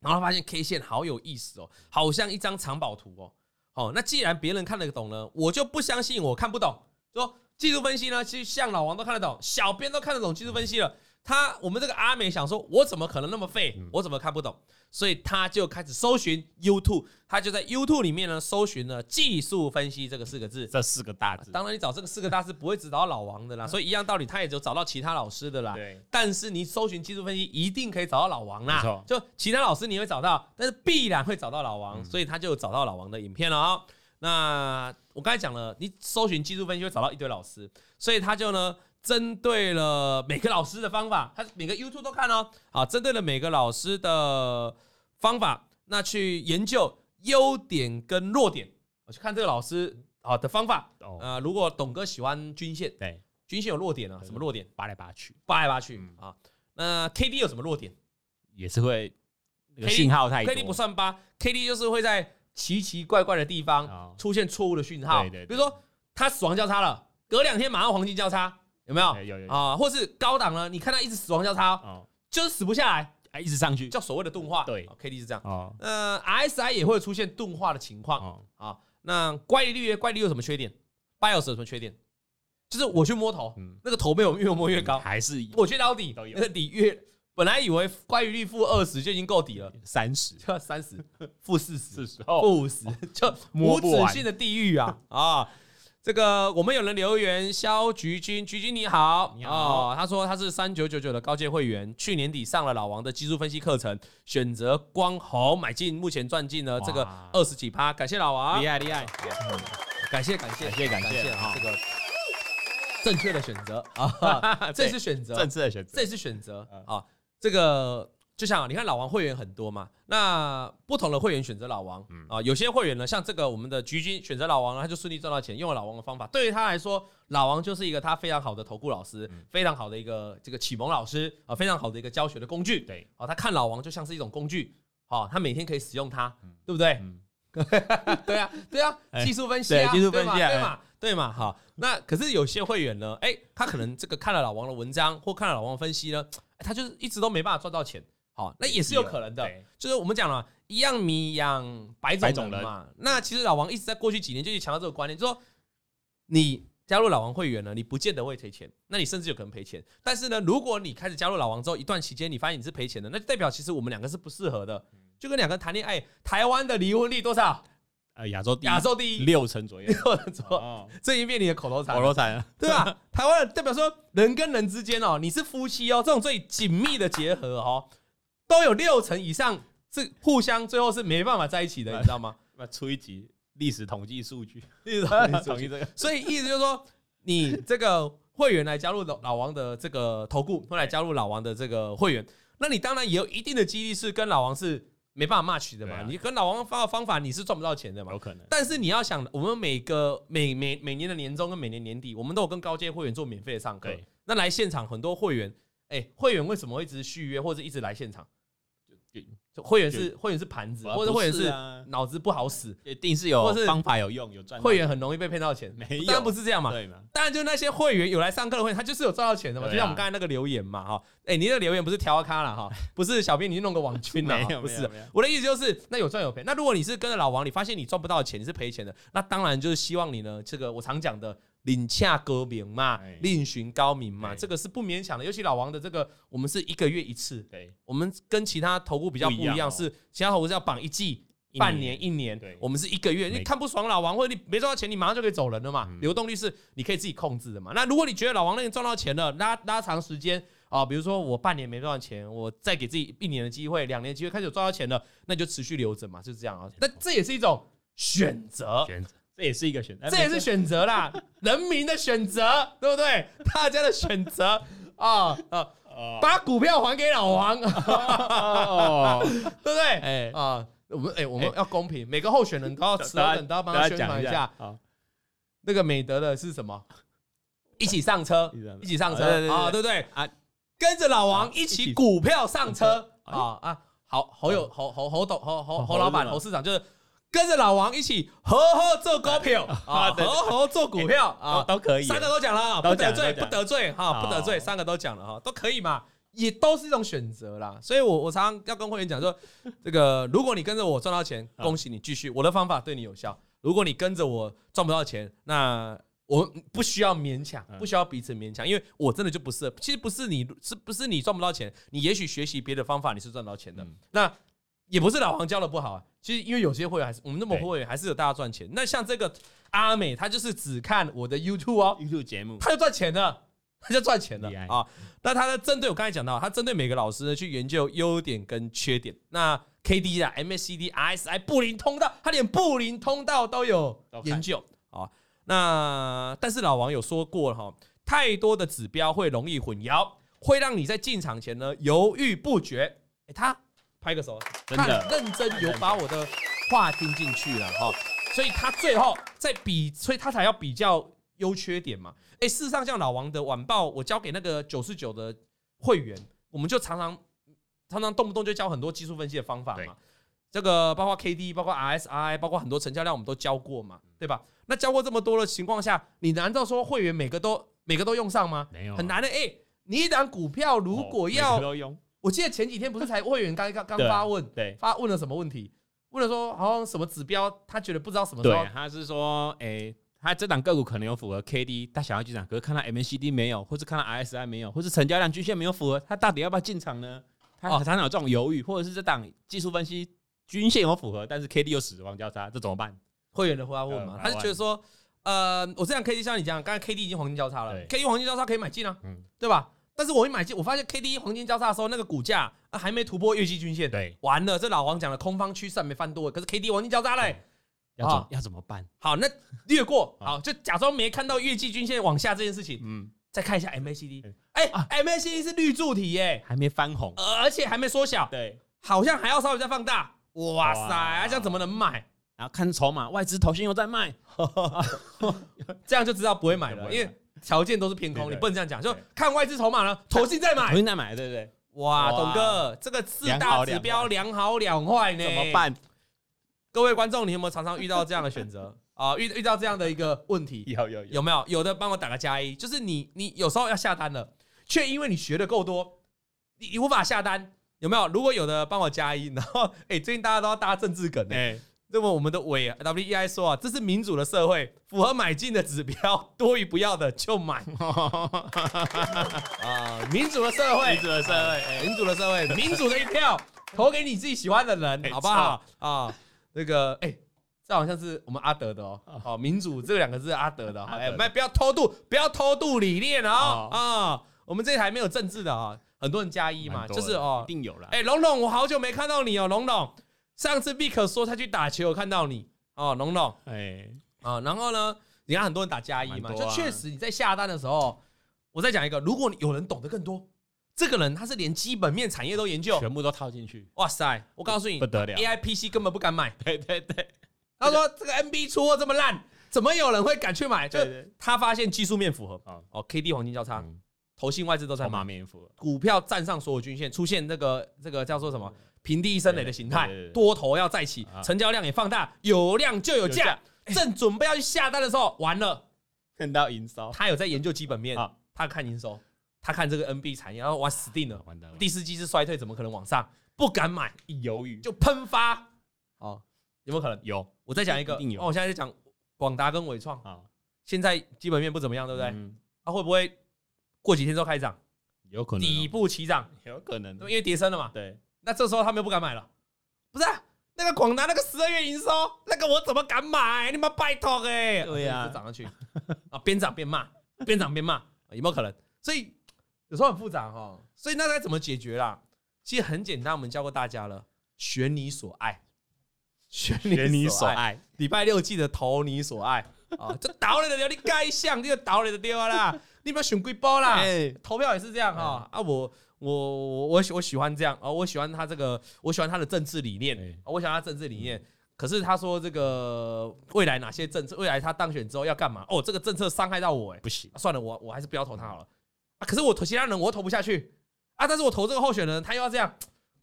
然后发现 K 线好有意思哦，好像一张藏宝图哦。好，那既然别人看得懂呢，我就不相信我看不懂。说技术分析呢，其实像老王都看得懂，小编都看得懂技术分析了。他我们这个阿美想说，我怎么可能那么废？我怎么看不懂？所以他就开始搜寻 YouTube，他就在 YouTube 里面呢搜寻了技术分析这个四个字，这四个大字。当然你找这个四个大字不会只找到老王的啦，所以一样道理，他也就找到其他老师的啦。对。但是你搜寻技术分析，一定可以找到老王啦。就其他老师你会找到，但是必然会找到老王，所以他就找到老王的影片了啊。那我刚才讲了，你搜寻技术分析会找到一堆老师，所以他就呢。针对了每个老师的方法，他每个 YouTube 都看哦。好，针对了每个老师的方法，那去研究优点跟弱点，我去看这个老师好的方法。哦，呃，如果董哥喜欢均线，对，均线有弱点啊，什么弱点？扒来扒去，扒来扒去嗯啊。那 K D 有什么弱点也是会那个信号太多？K D 不算扒，K D 就是会在奇奇怪怪的地方哦出现错误的讯号。对比如说他死亡交叉了，隔两天马上黄金交叉，有没有？对有有有啊，或是高档呢？你看它一直死亡交叉，哦，就是死不下来，哎，一直上去，叫所谓的钝化。对，K D 是这样。哦呃，RSI 也会出现钝化的情况。哦，啊，那乖离率，乖离率有什么缺点？BIOS 有什么缺点？就是我去摸头，嗯那个头被我越摸越高，还是我去捞底，都有那个底越，本来以为乖离率负二十就已经够底了，三十就要 三十，负四十，是时候负五十，就无止境的地狱啊啊！这个我们有人留言，肖菊君，菊君你好，你好。哦，他说他是三九九九的高阶会员，去年底上了老王的技术分析课程，选择光红买进，目前赚进了这个二十几趴，感谢老王，厉害厉害，感谢感谢。感谢感谢。谢啊哈！这个正确的选择。啊，这是选择，正确的选择，这是选择。嗯。啊。这个就像你看老王会员很多嘛，那不同的会员选择老王嗯。啊，有些会员呢，像这个我们的菊君选择老王呢，他就顺利赚到钱，用了老王的方法，对于他来说，老王就是一个他非常好的投顾老师，嗯。非常好的一个这个启蒙老师啊，非常好的一个教学的工具。对，啊，他看老王就像是一种工具，好，他每天可以使用它嗯，对不对？嗯，对啊，对啊，哎。技术分析啊，对技术分析啊对嘛，对嘛，好。那可是有些会员呢，哎，他可能这个看了老王的文章或看了老王的分析呢，哎他就是一直都没办法赚到钱，好，那也是有可能的。对就是我们讲了，一样米养百种人嘛。那其实老王一直在过去几年就去强调这个观念，就是说你加入老王会员了，你不见得会赔钱，那你甚至有可能赔钱。但是呢，如果你开始加入老王之后一段期间，你发现你是赔钱的，那就代表其实我们两个是不适合的。就跟两个人谈恋爱，台湾的离婚率多少？呃，亚洲第一亚洲第一，六成左右，六成左右，哦，这已经变你的口头禅口，头禅啊，对吧？台湾代表说人跟人之间哦，你是夫妻哦，这种最紧密的结合哦，都有六成以上是互相最后是没办法在一起的，你知道吗？那出一集历史统计数据，历史统计这个，所以意思就是说，你这个会员来加入老老王的这个投顾，后来加入老王的这个会员，那你当然也有一定的几率是跟老王是没办法 match 的嘛。啊你跟老王发的方法你是赚不到钱的嘛有。可能，但是你要想，我们每个每每每年的年终跟每年年底，我们都有跟高阶会员做免费的上课对。那来现场很多会员，哎，会员为什么会一直续约或者一直来现场？会员是会员是盘子，或者会员是啊脑子不好使，一定是有或是方法有用，有赚会员很容易被骗到钱。没有当然不是这样嘛。对嘛？当然，就那些会员有来上课的会员，他就是有赚到钱的嘛。就像我们刚才那个留言嘛，哈，哎，你的留言不是调咖了哈，不是小编你去弄个网军了，不是。我的意思就是，那有赚有赔。那如果你是跟着老王，你发现你赚不到钱，你是赔钱的，那当然就是希望你呢，这个我常讲的领洽高明嘛哎，另寻高明嘛，哎这个是不勉强的。尤其老王的这个，我们是一个月一次，对，我们跟其他投顾比较不一样，是其他投顾是要绑一季。半年、一年对，我们是一个月。你看不爽老王，或者你没赚到钱，你马上就可以走人了嘛。嗯流动率是你可以自己控制的嘛。那如果你觉得老王那边赚到钱了，拉拉长时间啊，比如说我半年没赚到钱，我再给自己一年的机会、两年的机会，开始有赚到钱了，那你就持续留着嘛，就是这样啊。那这也是一种选择，选择，这也是一个选择，这也是选择啦，人民的选择，对不对？大家的选择啊啊，哦把股票还给老王，对哦，不对？哎，啊，我们哎，我们要公平，每个候选人都要持大家等，都要帮他宣传一下。好，那个美德的是什么？一起上车，一起上车啊，对不对啊？跟着老王一一起起股票上车哎啊啊！好，侯有侯侯侯董侯侯侯侯老板侯市长就是跟着老王一起合合做股票。啊，对对合合做股票 啊。都，可以，三个都讲了啊，不得罪不得罪哈，不得罪，哦三个都讲了哈，都可以嘛，也都是一种选择啦。所以我我常常要跟会员讲说，这个 如果你跟着我赚到钱，啊恭喜你继续，我的方法对你有效；如果你跟着我赚不到钱，那我不需要勉强，嗯。不需要彼此勉强，因为我真的就不是，其实不是你是不是你赚不到钱，你也许学习别的方法你是赚到钱的。嗯。那也不是老王教的不好啊，其实因为有些会员还是我们那么对会员还是有大家赚钱。那像这个阿美，他就是只看我的 YouTube 哦。YouTube 节目，他就赚钱了，他就赚钱了啊！那他呢，针对我刚才讲到，他针对每个老师呢去研究优点跟缺点。那 K D 啊、MACD、RSI、布林通道，他连布林通道都有研究啊。那但是老王有说过哈，太多的指标会容易混淆，会让你在进场前呢犹豫不决。哎，他拍个手，真的很认真有把我的话听进去了哈。所以他最后在比，所以他才要比较优缺点嘛。哎，事实上，像老王的晚报，我交给那个九十九的会员，我们就常常常常动不动就教很多技术分析的方法嘛。这个包括 K D，包括 R S I，包括很多成交量，我们都教过嘛，对吧？那教过这么多的情况下，你难道说会员每个都每个都用上吗？没有，很难的。哎，你一档股票如果要，我记得前几天不是才 会员刚刚刚发问，对，发问了什么问题？问了说好像什么指标，他觉得不知道什么时候。对，他是说，哎，他这档个股可能有符合 K D，他想要进场，可是看到 M A C D 没有，或是看到 R S I 没有，或是成交量均线没有符合，他到底要不要进场呢？他常常有这种犹豫，或者是这档技术分析。均线有符合，但是 K D 又死亡交叉，这怎么办？会员的话问嘛，他就觉得说，呃，我这样 K D 像你讲，刚才 K D 已经黄金交叉了，K D 黄金交叉可以买进啊，嗯，对吧？但是我一买进，我发现 K D 黄金交叉的时候，那个股价啊还没突破月季均线，对，完了，这老黄讲的空方趋势还没翻多，可是 K D 黄金交叉嘞，要怎要怎么办？好，那略过，好，就假装没看到月季均线往下这件事情，嗯，再看一下 M A C D，哎，M A C D 是绿柱体耶，还没翻红，而且还没缩小，对，好像还要稍微再放大。哇塞，啊，这样怎么能买？然后看筹码，外资投信又在卖，这样就知道不会买了，因为条件都是偏空，你不能这样讲。就看外资筹码呢，投信再买，投信在买，对不对？哇，董哥，这个四大指标两好两坏呢，怎么办？各位观众，你有没有常常遇到这样的选择 啊？遇遇到这样的一个问题？有有有没有？有的帮我打个加一，就是你你有时候要下单了，却因为你学的够多，你你无法下单。有没有？如果有的帮我加一，然后哎，最近大家都要搭政治梗哎，那么我们的伟 W E I 说啊，这是民主的社会，符合买进的指标，多余不要的就买 啊！民主的社会，民主的社会，民主的社会，民主的一票投给你自己喜欢的人，好不好啊？那个哎，这好像是我们阿德的哦，好，民主这两个字阿德的，哎，不要偷渡，不要偷渡理念哦啊！我们这台没有政治的啊。很多人加一嘛，就是哦，一定有了。哎，龙龙，我好久没看到你哦，龙龙。上次 Vick 说他去打球，我看到你。哦，龙龙。哎，啊，然后呢，你看很多人打加一嘛，就确实你在下单的时候，我再讲一个，如果有人懂得更多，这个人他是连基本面产业都研究，全部都套进去。哇塞，我告诉你，不得了，AI PC 根本不敢买。对对对，他说这个 NB 出货这么烂，怎么有人会敢去买？就他发现技术面符合。哦，KD 黄金交叉。投信外资都在买，股票站上所有均线，出现那个这个叫做什么平地一声雷的形态，多头要再起，成交量也放大，有量就有价，正准备要去下单的时候，完了，看到营收，他有在研究基本面，他看营收，他看这个 NB 产业，然后哇死定了，完蛋了，第四季是衰退，怎么可能往上？不敢买，一犹豫。就喷发，哦，有没有可能？有，我再讲一个，哦，我现在在讲广达跟纬创。啊，现在基本面不怎么样，对不对？他会不会？过几天之后开涨，有可能底部起涨，有可能，因为跌深了嘛。对，那这时候他们又不敢买了，不是？那个广达那个十二月营收，那个我怎么敢买？你们拜托哎！对呀，涨上去啊，边涨边骂，边涨边骂，有没有可能？所以有时候很复杂哈。所以那该怎么解决啦？其实很简单，我们教过大家了，选你所爱，选你所爱。礼拜六记得投你所爱啊！这倒了的丢，你该想这个倒了的丢啦。你不要选贵包啦，欸、投票也是这样哈、欸、啊！我我我我喜我喜欢这样啊！我喜欢他这个，我喜欢他的政治理念，欸、我喜欢他政治理念。可是他说这个未来哪些政策，未来他当选之后要干嘛？哦，这个政策伤害到我、欸，哎，不行，算了，我我还是不要投他好了啊！可是我投其他人，我投不下去啊！但是我投这个候选人，他又要这样，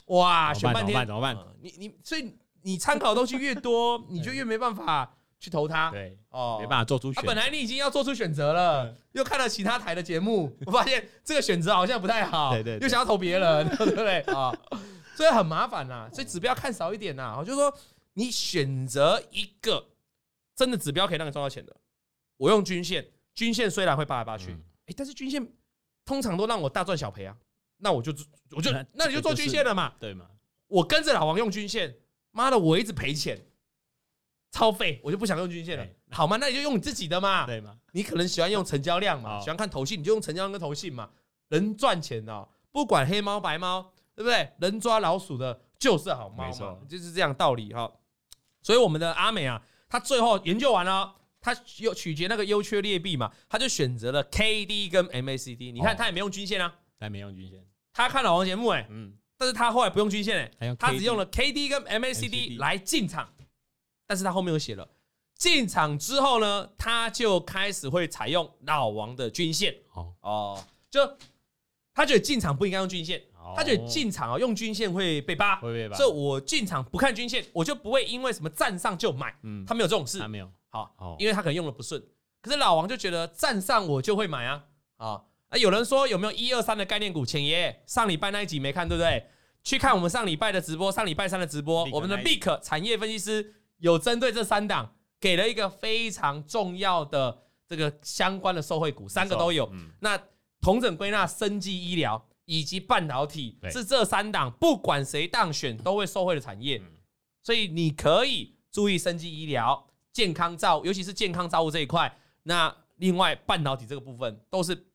哇，选半天怎么办？你你所以你参考的东西越多，你就越没办法。去投他，对哦，没办法做出选择。本来你已经要做出选择了，又看了其他台的节目，我 发现这个选择好像不太好，对对，又想要投别人，对不对啊？所以很麻烦呐，所以指标看少一点呐。就是说，你选择一个真的指标可以让你赚到钱的，我用均线，均线虽然会扒来扒去，哎，但是均线通常都让我大赚小赔啊。那我就我就那你就做均线了嘛，对嘛？我跟着老王用均线，妈的，我一直赔钱。超废，我就不想用均线了，好吗？那你就用你自己的嘛，对嘛？你可能喜欢用成交量嘛，喜欢看投信，你就用成交量跟投信嘛。能赚钱的，不管黑猫白猫，对不对？能抓老鼠的就是好猫嘛，就是这样道理哈。所以我们的阿美啊，他最后研究完了，他又取决那个优缺劣币嘛，他就选择了 K D 跟 M A C D。你看他也没用均线啊，他没用均线。他看老王节目哎，嗯，但是他后来不用均线哎，他只用了 K D 跟 M A C D 来进场。但是他后面有写了进场之后呢，他就开始会采用老王的均线。哦哦，就他觉得进场不应该用均线，他觉得进场啊用均线会被扒，会被扒。所以我进场不看均线，我就不会因为什么站上就买。嗯，他没有这种事，他没有。好，因为他可能用的不顺。可是老王就觉得站上我就会买啊。啊啊！有人说有没有一二三的概念股？前爷上礼拜那一集没看对不对？去看我们上礼拜的直播，上礼拜三的直播，我们的 Big 产业分析师有针对这三档给了一个非常重要的这个相关的受惠股，三个都有。那同整归纳，生技医疗以及半导体是这三档，不管谁当选都会受惠的产业。所以你可以注意生技医疗、健康照，尤其是健康造物这一块。那另外半导体这个部分都是，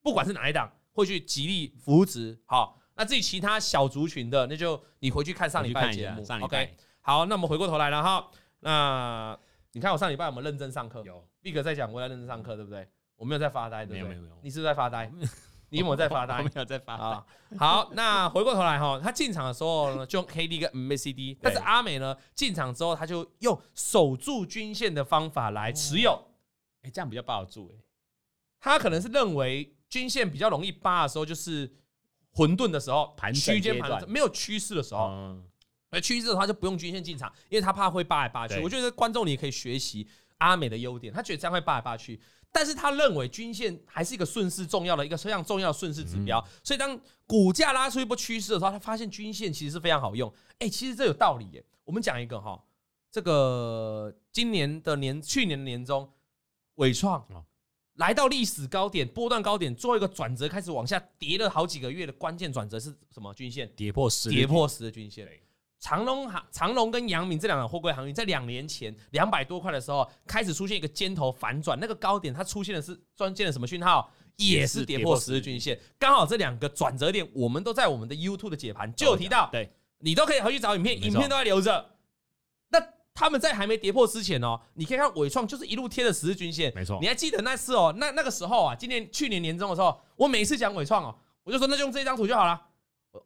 不管是哪一档，会去极力扶植。好，那至于其他小族群的，那就你回去看上礼拜的节目。OK，好，那我们回过头来了哈。那你看我上礼拜有没有认真上课？有，Big 在讲，我在认真上课，对不对？我没有在发呆，对不对？没有没有，你是不是在发呆？你有没有在发呆？我没有在发呆。好，那回过头来哈，他进场的时候呢，就用 KD 跟 MACD，但是阿美呢进场之后，他就用守住均线的方法来持有。哎，这样比较抱得住哎。他可能是认为均线比较容易扒的时候，就是混沌的时候，盘区间盘没有趋势的时候。而趋势的话就不用均线进场，因为他怕会扒来扒去。我觉得观众你也可以学习阿美的优点，他觉得这样会扒来扒去。但是他认为均线还是一个顺势重要的一个非常重要的顺势指标，所以当股价拉出一波趋势的时候，他发现均线其实是非常好用。哎，其实这有道理耶。我们讲一个哈，这个今年的年去年的年中，伟创来到历史高点，波段高点，做一个转折，开始往下跌了好几个月的关键转折是什么？均线跌破十，跌破十的均线。长隆航、长隆跟阳明这两个货柜航运，在两年前两百多块的时候，开始出现一个尖头反转，那个高点它出现的是关键的什么讯号？也是跌破十日均线。刚好这两个转折点，我们都在我们的 YouTube 的解盘就有提到。对，你都可以回去找影片，影片都在留着。那他们在还没跌破之前哦，你可以看伟创就是一路贴着十日均线。没错，你还记得那次哦？那那个时候啊，今年去年年中的时候，我每次讲伟创哦，我就说那就用这张图就好了。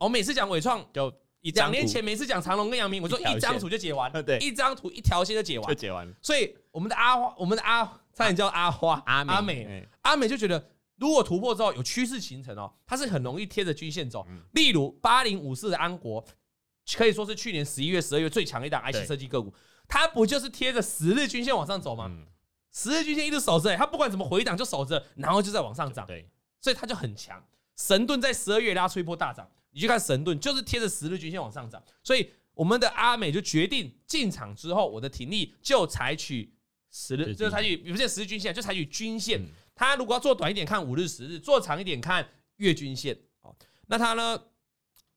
我每次讲伟创就。两年前每次讲长荣跟阳明，我说一张图就解完，对，一张图一条线就解完，就解完。所以我们的阿花，我们的阿差点叫阿花阿美阿美，阿美就觉得，如果突破之后有趋势形成哦，它是很容易贴着均线走。例如八零五四的安国，可以说是去年十一月、十二月最强的一档 IC 设计个股，它不就是贴着十日均线往上走吗？十日均线一直守着，它不管怎么回档就守着，然后就在往上涨，对，所以它就很强。神盾在十二月拉出一波大涨。你去看神盾，就是贴着十日均线往上涨，所以我们的阿美就决定进场之后，我的停利就采取十日，就采取不是十日均线，就采取均线。它如果要做短一点，看五日、十日；做长一点，看月均线。哦，那他呢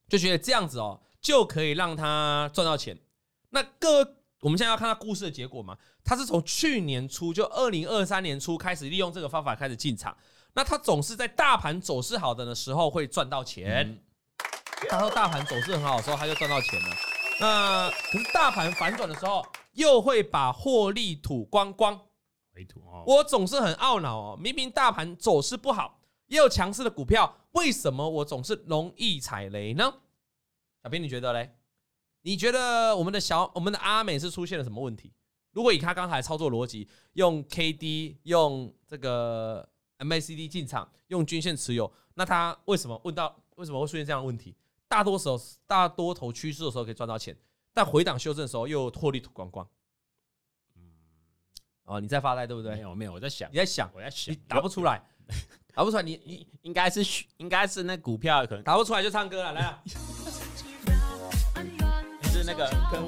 就觉得这样子哦，就可以让他赚到钱。那各位，我们现在要看他故事的结果嘛？他是从去年初，就二零二三年初开始利用这个方法开始进场。那他总是在大盘走势好的的时候会赚到钱。他说大盘走势很好的时候，他就赚到钱了。那可是大盘反转的时候，又会把获利吐光光。回吐哦。我总是很懊恼哦，明明大盘走势不好，也有强势的股票，为什么我总是容易踩雷呢？小编你觉得嘞？你觉得我们的小我们的阿美是出现了什么问题？如果以他刚才操作逻辑，用 KD 用这个 MACD 进场，用均线持有，那他为什么问到为什么会出现这样的问题？大多时候，大多头趋势的时候可以赚到钱，但回档修正的时候又获利吐光光。嗯，哦，你在发呆对不对？没有，没有，我在想，你在想，我在想，你答不出来，答不出来，你你应该是应该是那股票可能答不出来就唱歌了，来啊！你是那个跟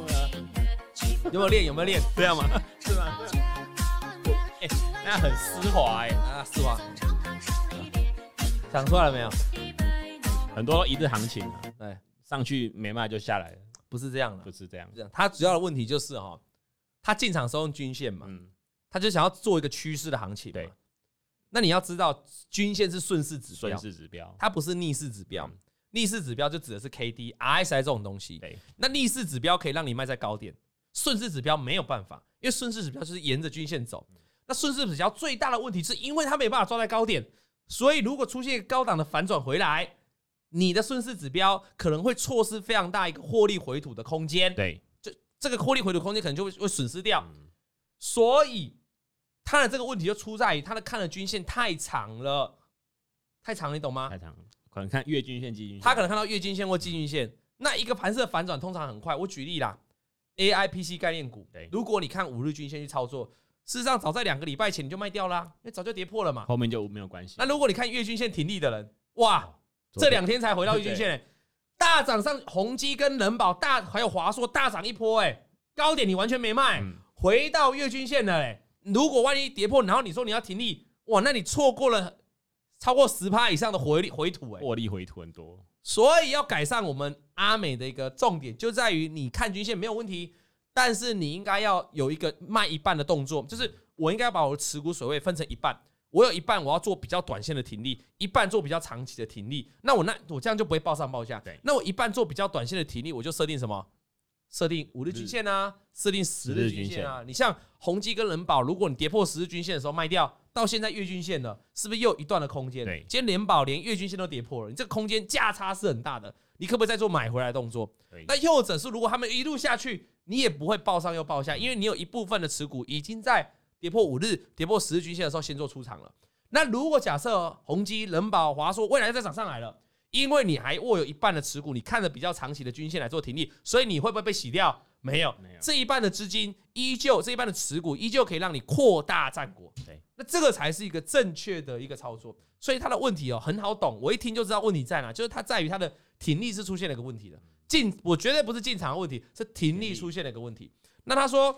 有没有练？有没有练？这样吗？是吗？哎，那很丝滑哎，啊，丝滑，想出来了没有？很多一日行情啊，对，上去没卖就下来了，不是这样的，不是这样，这样。他主要的问题就是哈，他进场时候用均线嘛，嗯，他就想要做一个趋势的行情，对。那你要知道，均线是顺势指标，顺势指标，它不是逆势指标。逆势指标就指的是 K D、R S I 这种东西，对。那逆势指标可以让你卖在高点，顺势指标没有办法，因为顺势指标就是沿着均线走。那顺势指标最大的问题是因为它没办法抓在高点，所以如果出现高档的反转回来。你的顺势指标可能会错失非常大一个获利回吐的空间，对，这这个获利回吐空间可能就会会损失掉，所以他的这个问题就出在于他的看的均线太长了，太长，你懂吗？太长了，可能看月均线、季均线，他可能看到月均线或季均线。那一个盘势的反转通常很快。我举例啦，AI PC 概念股，如果你看五日均线去操作，事实上早在两个礼拜前你就卖掉啦，因为早就跌破了嘛，后面就没有关系。那如果你看月均线挺立的人，哇，这两天才回到月均线、欸，大涨上宏基跟人保大还有华硕大涨一波、欸，哎，高点你完全没卖。嗯。回到月均线了哎，如果万一跌破，然后你说你要停利，哇，那你错过了超过十趴以上的回利回吐，哎，获利回吐很多。所以要改善我们阿美的一个重点，就在于你看均线没有问题，但是你应该要有一个卖一半的动作，就是我应该把我的持股水位分成一半，我有一半我要做比较短线的停利，一半做比较长期的停利。那我那我这样就不会报上报下。对，那我一半做比较短线的停利，我就设定什么？设定五日均线啊，设定十日均线啊。你像宏基跟人保，如果你跌破十日均线的时候卖掉，到现在月均线了，是不是又有一段的空间？对，今天联保连月均线都跌破了，你这个空间价差是很大的。你可不可以再做买回来的动作？那又或者是如果他们一路下去，你也不会报上又报下，因为你有一部分的持股已经在跌破五日、跌破十日均线的时候先做出场了。那如果假设宏基、人保、华硕未来再涨上来了？因为你还握有一半的持股，你看着比较长期的均线来做停利，所以你会不会被洗掉？没有，没有，这一半的资金依旧，这一半的持股依旧可以让你扩大战果。对，那这个才是一个正确的一个操作。所以它的问题哦很好懂，我一听就知道问题在哪，就是它在于它的停利是出现了一个问题的。进，我绝对不是进场的问题，是停利出现了一个问题。那他说。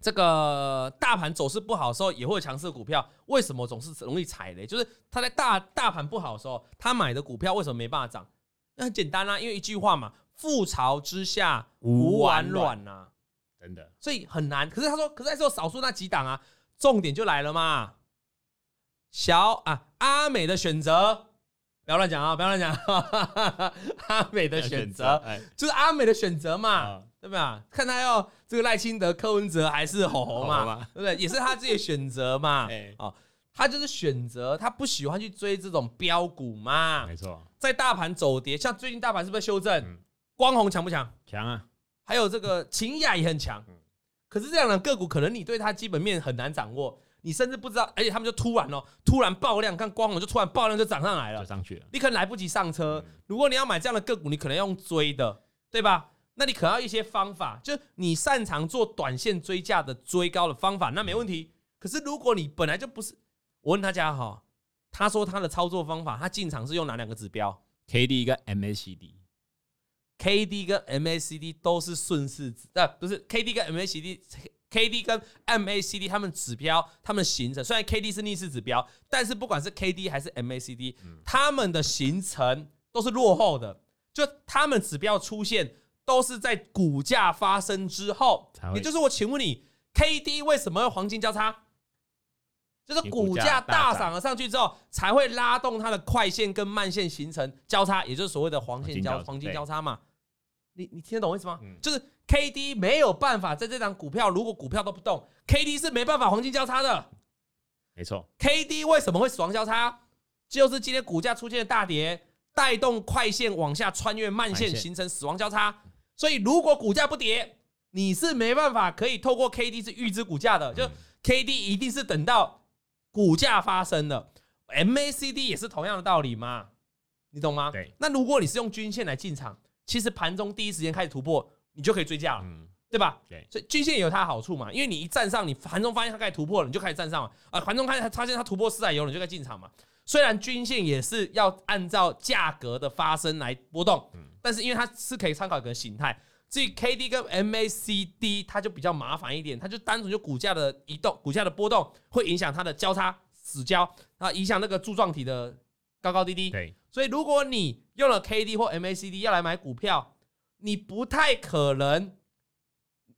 这个大盘走势不好的时候，也会有强势的股票。为什么总是容易踩雷？就是他在大大盘不好的时候，他买的股票为什么没办法涨？那很简单啦、啊，因为一句话嘛，“覆巢之下无完卵”呐，真的，所以很难。可是他说，可是那时候少数那几档啊，重点就来了嘛。小啊，阿美的选择，不要乱讲啊，不要乱讲。阿美的选择，就是阿美的选择嘛。对不对啊？看他要这个赖清德、柯文哲还是侯侯嘛？对不对？也是他自己的选择嘛。哦，他就是选择，他不喜欢去追这种标股嘛。没错，在大盘走跌，像最近大盘是不是修正？光弘强不强？强啊！还有这个秦雅也很强。可是这样的个股，可能你对它基本面很难掌握，你甚至不知道，而且他们就突然哦，突然爆量，看光弘就突然爆量就涨上来了，上去了。你可能来不及上车。如果你要买这样的个股，你可能要用追的，对吧？那你可能要一些方法，就你擅长做短线追价的追高的方法，那没问题。可是如果你本来就不是，我问大家哈，他说他的操作方法，他进场是用哪两个指标？K D 跟 M A C D，K D 跟 M A C D 都是顺势指，呃，不是 K D 跟 M A C D，K D 跟 M A C D 他们指标，他们形成虽然 K D 是逆势指标，但是不管是 K D 还是 M A C D，他们的形成都是落后的，就他们指标出现。都是在股价发生之后，也就是我请问你，K D 为什么会黄金交叉？就是股价大涨了上去之后，才会拉动它的快线跟慢线形成交叉，也就是所谓的黄线交黄金交叉嘛。你你听得懂为什么？就是 K D 没有办法在这张股票，如果股票都不动，K D 是没办法黄金交叉的。没错，K D 为什么会死亡交叉？就是今天股价出现大跌，带动快线往下穿越慢线，形成死亡交叉。所以，如果股价不跌，你是没办法可以透过 K D 是预知股价的，就 K D 一定是等到股价发生的。M A C D 也是同样的道理嘛，你懂吗？对。那如果你是用均线来进场，其实盘中第一时间开始突破，你就可以追价了，对吧？对。所以均线也有它的好处嘛，因为你一站上，你盘中发现它开始突破了，你就开始站上了啊。盘中开始发现它突破四百有，你就可以进场嘛。虽然均线也是要按照价格的发生来波动。但是因为它是可以参考一个形态，至于 K D 跟 M A C D，它就比较麻烦一点，它就单纯就股价的移动、股价的波动会影响它的交叉死交，啊，影响那个柱状体的高高低低。对，所以如果你用了 K D 或 M A C D 要来买股票，你不太可能，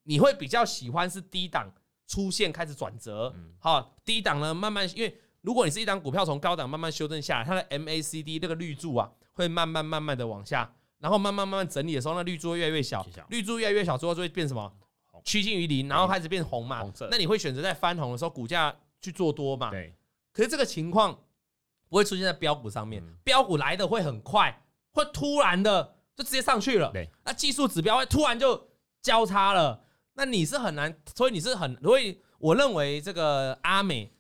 你会比较喜欢是低档出现开始转折，好，低档呢慢慢，因为如果你是一档股票从高档慢慢修正下来，它的 M A C D 那个绿柱啊会慢慢慢慢的往下。然后慢慢慢慢整理的时候，那绿柱越来越小，绿柱越来越小之后就会变什么？趋近于零，然后开始变红嘛。那你会选择在翻红的时候股价去做多嘛？对。可是这个情况不会出现在标股上面，标股来的会很快，会突然的就直接上去了。对。那技术指标会突然就交叉了，那你是很难，所以你是很，所以我认为这个阿美，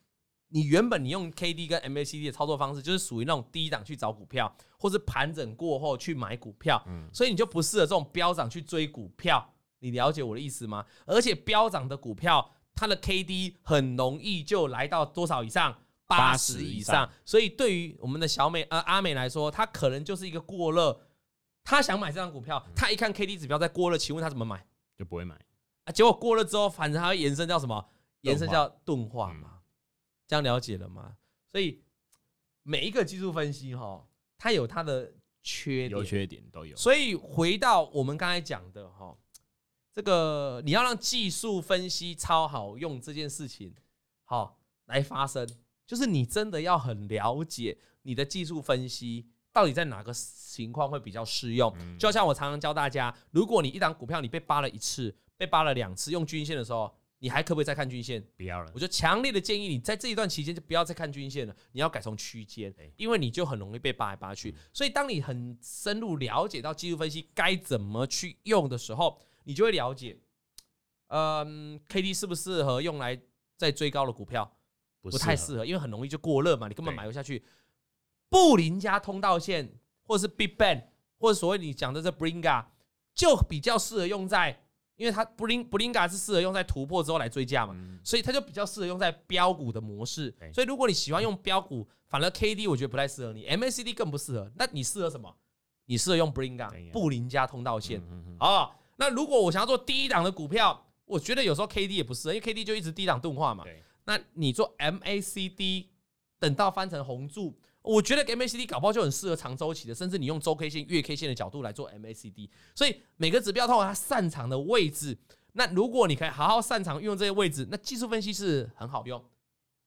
你原本你用 K D 跟 M A C D 的操作方式，就是属于那种低档去找股票，或是盘整过后去买股票，嗯，所以你就不适合这种飙涨去追股票。你了解我的意思吗？而且飙涨的股票，它的 K D 很容易就来到多少以上？八十以上。所以对于我们的小美呃阿美来说，她可能就是一个过热，她想买这张股票，她一看 K D 指标在过热，请问她怎么买？就不会买啊。结果过了之后，反正它会延伸叫什么？延伸叫钝化嘛。这样了解了吗？所以每一个技术分析哈，它有它的缺点，优缺点都有。所以回到我们刚才讲的哈。这个你要让技术分析超好用这件事情，好来发生，就是你真的要很了解你的技术分析到底在哪个情况会比较适用。就像我常常教大家，如果你一档股票你被扒了一次，被扒了两次，用均线的时候，你还可不可以再看均线？不要了。我就强烈的建议你在这一段期间就不要再看均线了，你要改成区间，因为你就很容易被扒来扒去。所以当你很深入了解到技术分析该怎么去用的时候，你就会了解，嗯，K D 适不适合用来在追高的股票？不太适合，因为很容易就过热嘛，你根本买不下去。布林加通道线，或者是 Big Bang，或者所谓你讲的这 Bollinger，就比较适合用在，因为它 Bollinger Bollinger 是适合用在突破之后来追价嘛，所以它就比较适合用在标股的模式。所以如果你喜欢用标股，反而 K D 我觉得不太适合你，M A C D 更不适合。那你适合什么？你适合用 Bollinger 布林加通道线啊。那如果我想要做低档的股票，我觉得有时候 K D 也不适合，因为 K D 就一直低档钝化嘛。那你做 M A C D，等到翻成红柱，我觉得 M A C D 搞不好就很适合长周期的，甚至你用周 K 线、月 K 线的角度来做 M A C D。所以每个指标都有它擅长的位置。那如果你可以好好擅长运用这些位置，那技术分析是很好用。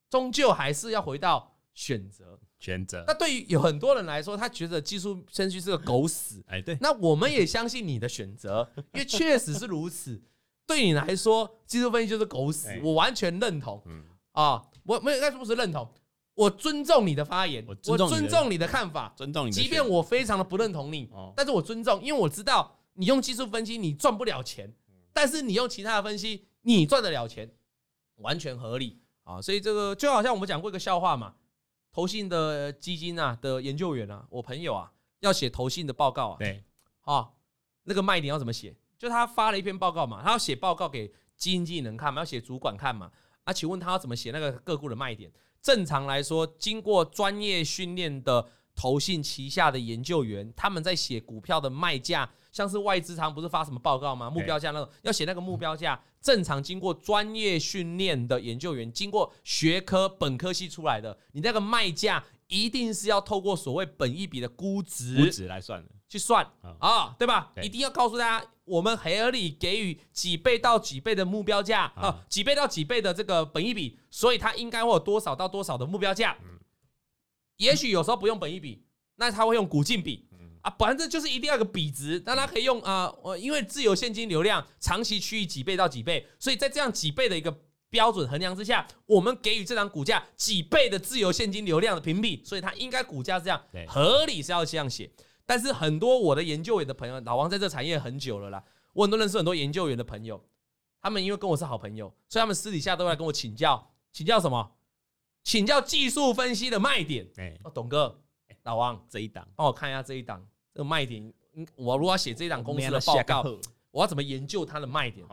终究还是要回到选择。选择。那对于有很多人来说，他觉得技术分析是个狗屎。哎，对。那我们也相信你的选择，因为确实是如此。对你来说，技术分析就是狗屎，我完全认同。嗯啊，我没有该说不是认同，我尊重你的发言，我尊重你的看法，尊重你。即便我非常的不认同你，但是我尊重，因为我知道你用技术分析你赚不了钱，但是你用其他的分析你赚得了钱，完全合理啊。所以这个就好像我们讲过一个笑话嘛。投信的基金啊的研究员啊，我朋友啊要写投信的报告啊，对，啊，那个卖点要怎么写？就他发了一篇报告嘛，他要写报告给基金经理人看嘛，要写主管看嘛。啊，请问他要怎么写那个个股的卖点？正常来说，经过专业训练的投信旗下的研究员，他们在写股票的卖价，像是外资常不是发什么报告吗？目标价那种要写那个目标价。正常经过专业训练的研究员，经过学科本科系出来的，你那个卖价一定是要透过所谓本一比的估值估值来算的，去算啊，对吧？一定要告诉大家，我们合理给予几倍到几倍的目标价啊，几倍到几倍的这个本益比，所以它应该会有多少到多少的目标价。也许有时候不用本益比，那他会用股净比。啊，反正就是一定要有个比值，但它可以用啊，我因为自由现金流量长期趋于几倍到几倍，所以在这样几倍的一个标准衡量之下，我们给予这张股价几倍的自由现金流量的评比，所以它应该股价是这样，合理是要这样写。但是很多我的研究员的朋友，老王在这产业很久了啦，我很多认识很多研究员的朋友，他们因为跟我是好朋友，所以他们私底下都来跟我请教，请教什么？请教技术分析的卖点。哎，哦，董哥，老王这一档，帮我看一下这一档。这个卖点，我如果要写这一档公司的报告，我要怎么研究它的卖点？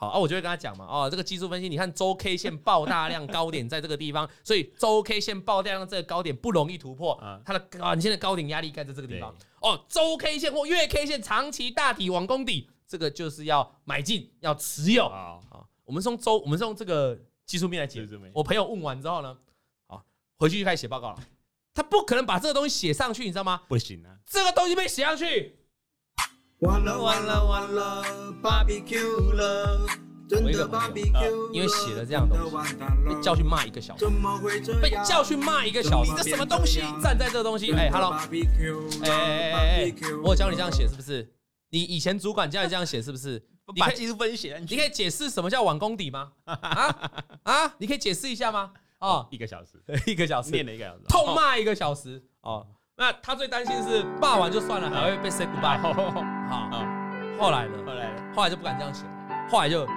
好啊，我就会跟他讲嘛，哦，这个技术分析，你看周 K 线爆大量高点在这个地方，所以周 K 线爆大量这个高点不容易突破，它的短线的高点压力盖在这个地方。哦，周 K 线或月 K 线长期大底往攻底，这个就是要买进要持有啊。我们从周，我们是用这个技术面来解。我朋友问完之后呢，啊，回去就开始写报告了。他不可能把这个东西写上去，你知道吗？不行啊！这个东西被写上去，完了完了完了，BBQ 了，真的 BBQ，因为写了这样的东西，被叫去骂一个小时，被叫去骂一个小时，你这什么东西？站在这东西，哎，Hello，哎哎哎，我教你这样写是不是？你以前主管教你这样写是不是？把技术分析写，你可以解释什么叫网公底吗？啊啊，你可以解释一下吗？哦，一个小时，一个小时，念了一个小时，痛骂一个小时。哦，那他最担心是霸完就算了，还会被 say goodbye。好，后来呢？后来，后来就不敢这样写，后来就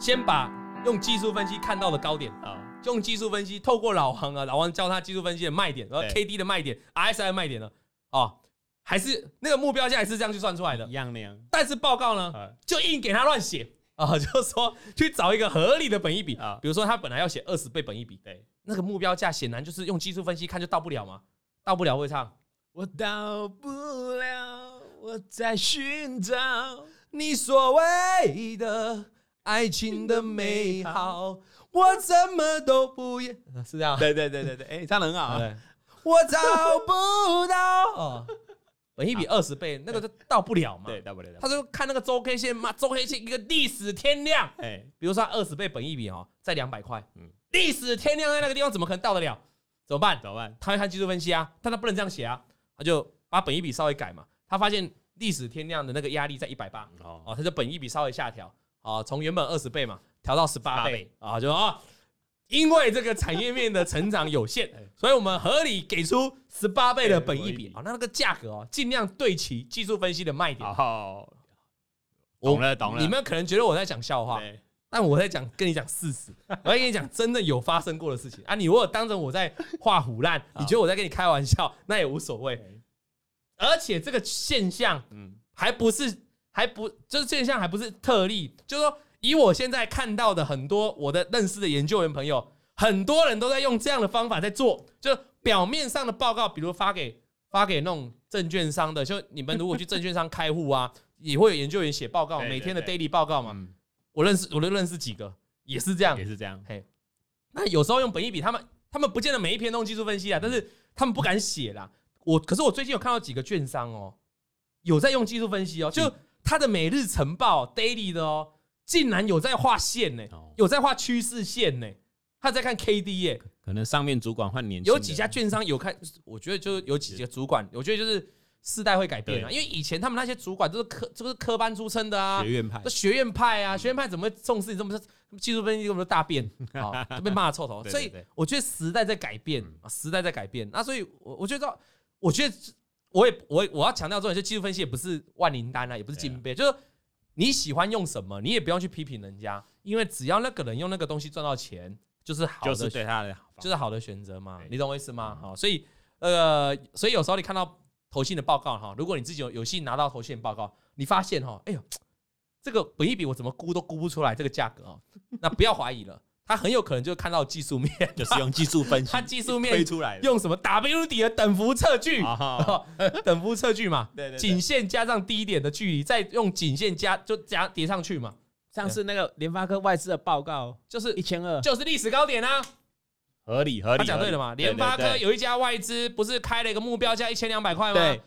先把用技术分析看到的高点啊，用技术分析透过老王啊，老王教他技术分析的卖点，然后 K D 的卖点，RSI 卖点呢，哦，还是那个目标价也是这样去算出来的，一样那样。但是报告呢，就硬给他乱写啊，就是说去找一个合理的本益比。啊，比如说他本来要写二十倍本益比，对，那个目标价显然就是用技术分析看就到不了嘛，到不了会唱，我到不了，我在寻找你所谓的。爱情的美好，我怎么都不要。是这样？对对对对对，哎，唱的很好。对，我找不到。哦，本一比二十倍，那个就到不了嘛。对，到不了。他就看那个周 K 线嘛，周 K 线一个历史天量。哎，比如说二十倍本一比哦，在两百块。嗯，历史天量在那个地方，怎么可能到得了？怎么办？怎么办？他会看技术分析啊，但他不能这样写啊，他就把本益比稍微改嘛。他发现历史天量的那个压力在一百八。哦，哦，他就本益比稍微下调。啊，从原本二十倍嘛，调到十八倍啊，就啊，因为这个产业面的成长有限，所以我们合理给出十八倍的本益比啊，那那个价格哦，尽量对齐技术分析的卖点。好，懂了懂了。你们可能觉得我在讲笑话，但我在讲跟你讲事实，我在跟你讲真的有发生过的事情啊。你如果当成我在画虎烂，你觉得我在跟你开玩笑，那也无所谓。而且这个现象，嗯，还不是。还不就是现象，还不是特例。就是说，以我现在看到的很多我的认识的研究员朋友，很多人都在用这样的方法在做。就表面上的报告，比如发给发给那种证券商的，就你们如果去证券商开户啊，也会有研究员写报告，每天的 daily 报告嘛。我认识，我都认识几个，也是这样，也是这样。嘿，那有时候用本益比，他们他们不见得每一篇都用技术分析啊，但是他们不敢写啦。我可是我最近有看到几个券商哦，有在用技术分析哦，就。他的每日晨报 daily 的哦，竟然有在画线呢，有在画趋势线呢，他在看 K D 耶，可能上面主管换年，有几家券商有看，我觉得就有几个主管，我觉得就是世代会改变啊，因为以前他们那些主管都是科，都是科班出身的啊，学院派，学院派啊，学院派怎么会重视你这么技术分析这么多大便啊，都被骂臭头，所以我觉得时代在改变啊，时代在改变，那所以我我觉得，我觉得。我也我我要强调重点，就技术分析也不是万灵丹啊，也不是金杯，就是你喜欢用什么，你也不用去批评人家，因为只要那个人用那个东西赚到钱，就是好的，就是对他的，就是好的选择嘛，你懂我意思吗？好，所以呃，所以有时候你看到投信的报告哈，如果你自己有有幸拿到投信报告，你发现哈，哎呦，这个本一比我怎么估都估不出来这个价格啊，那不要怀疑了。他很有可能就看到技术面，就是用技术分析，他技术面推出来，用什么 W 底的等幅测距，等幅测距嘛，对对，颈线加上低点的距离，再用颈线加就加叠上去嘛。上次那个联发科外资的报告，就是一千二，就是历史高点啊，合理合理。他讲对了嘛？联发科有一家外资不是开了一个目标价一千两百块吗？对，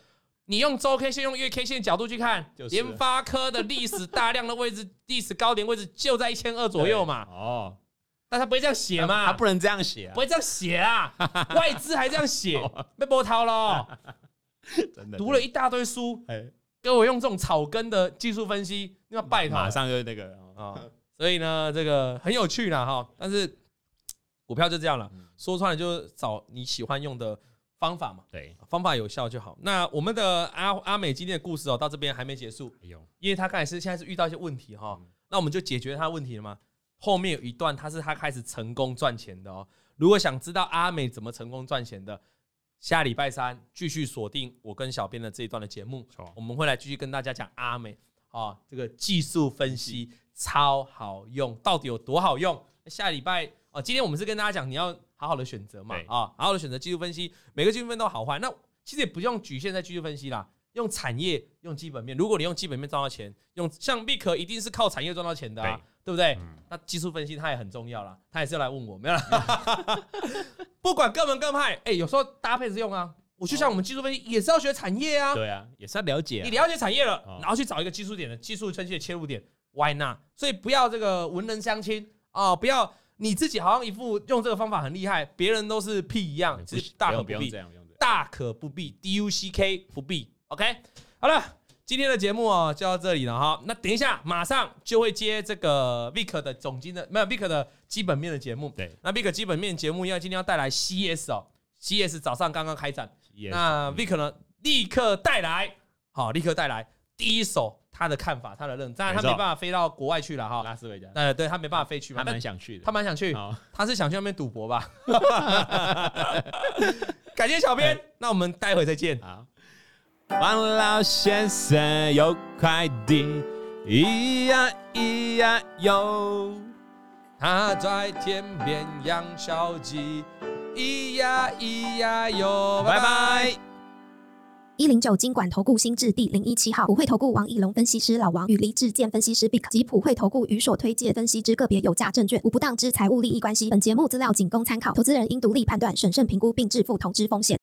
你用周 K 线、用月 K 线角度去看，联发科的历史大量的位置，历史高点位置就在一千二左右嘛。哦。但他不会这样写嘛？他不能这样写，不会这样写啊！外资还这样写，被波涛了。真的，读了一大堆书，给我用这种草根的技术分析，要拜他。马上就那个啊，所以呢，这个很有趣啦哈。但是股票就这样了，说穿了就是找你喜欢用的方法嘛。对，方法有效就好。那我们的阿阿美今天的故事哦，到这边还没结束。因为他刚才是现在是遇到一些问题哈，那我们就解决他的问题了吗？后面有一段，他是他开始成功赚钱的哦。如果想知道阿美怎么成功赚钱的，下礼拜三继续锁定我跟小编的这一段的节目，我们会来继续跟大家讲阿美啊，这个技术分析超好用，到底有多好用？下礼拜哦，今天我们是跟大家讲，你要好好的选择嘛啊，好好的选择技术分析，每个技术分析都好坏。那其实也不用局限在技术分析啦，用产业，用基本面。如果你用基本面赚到钱，用像 Vic 一定是靠产业赚到钱的啊。对不对？那技术分析它也很重要啦，他也是要来问我，没有啦。不管各门各派，哎，有时候搭配着用啊。我就像我们技术分析也是要学产业啊，对啊，也是要了解。你了解产业了，然后去找一个技术点的技术分析的切入点，Why not？所以不要这个文人相亲啊，不要你自己好像一副用这个方法很厉害，别人都是屁一样，其实大可不必，大可不必，D U C K 不必。OK，好了。今天的节目哦，就到这里了哈。那等一下，马上就会接这个 Vic 的总经的，没有 Vic 的基本面的节目。对，那 Vic 基本面节目，因为今天要带来 CS 哦，CS 早上刚刚开展。那 Vic 呢，立刻带来，好，立刻带来第一手他的看法，他的认，当然他没办法飞到国外去了哈。拉斯维加斯，呃，对他没办法飞去嘛，他但蛮想去的，他蛮想去，他是想去那边赌博吧？感谢小编，那我们待会再见。好，王老先生有快递，咿呀咿呀哟。他在天边养小鸡，咿呀咿呀哟，拜。拜。一零九金管投顾新字第零一七号，普惠投顾王一龙分析师老王与黎志健分析师 Bic 及普惠投顾与所推介分析之个别有价证券无不当之财务利益关系。本节目资料仅供参考，投资人应独立判断、审慎评估并自负投资风险。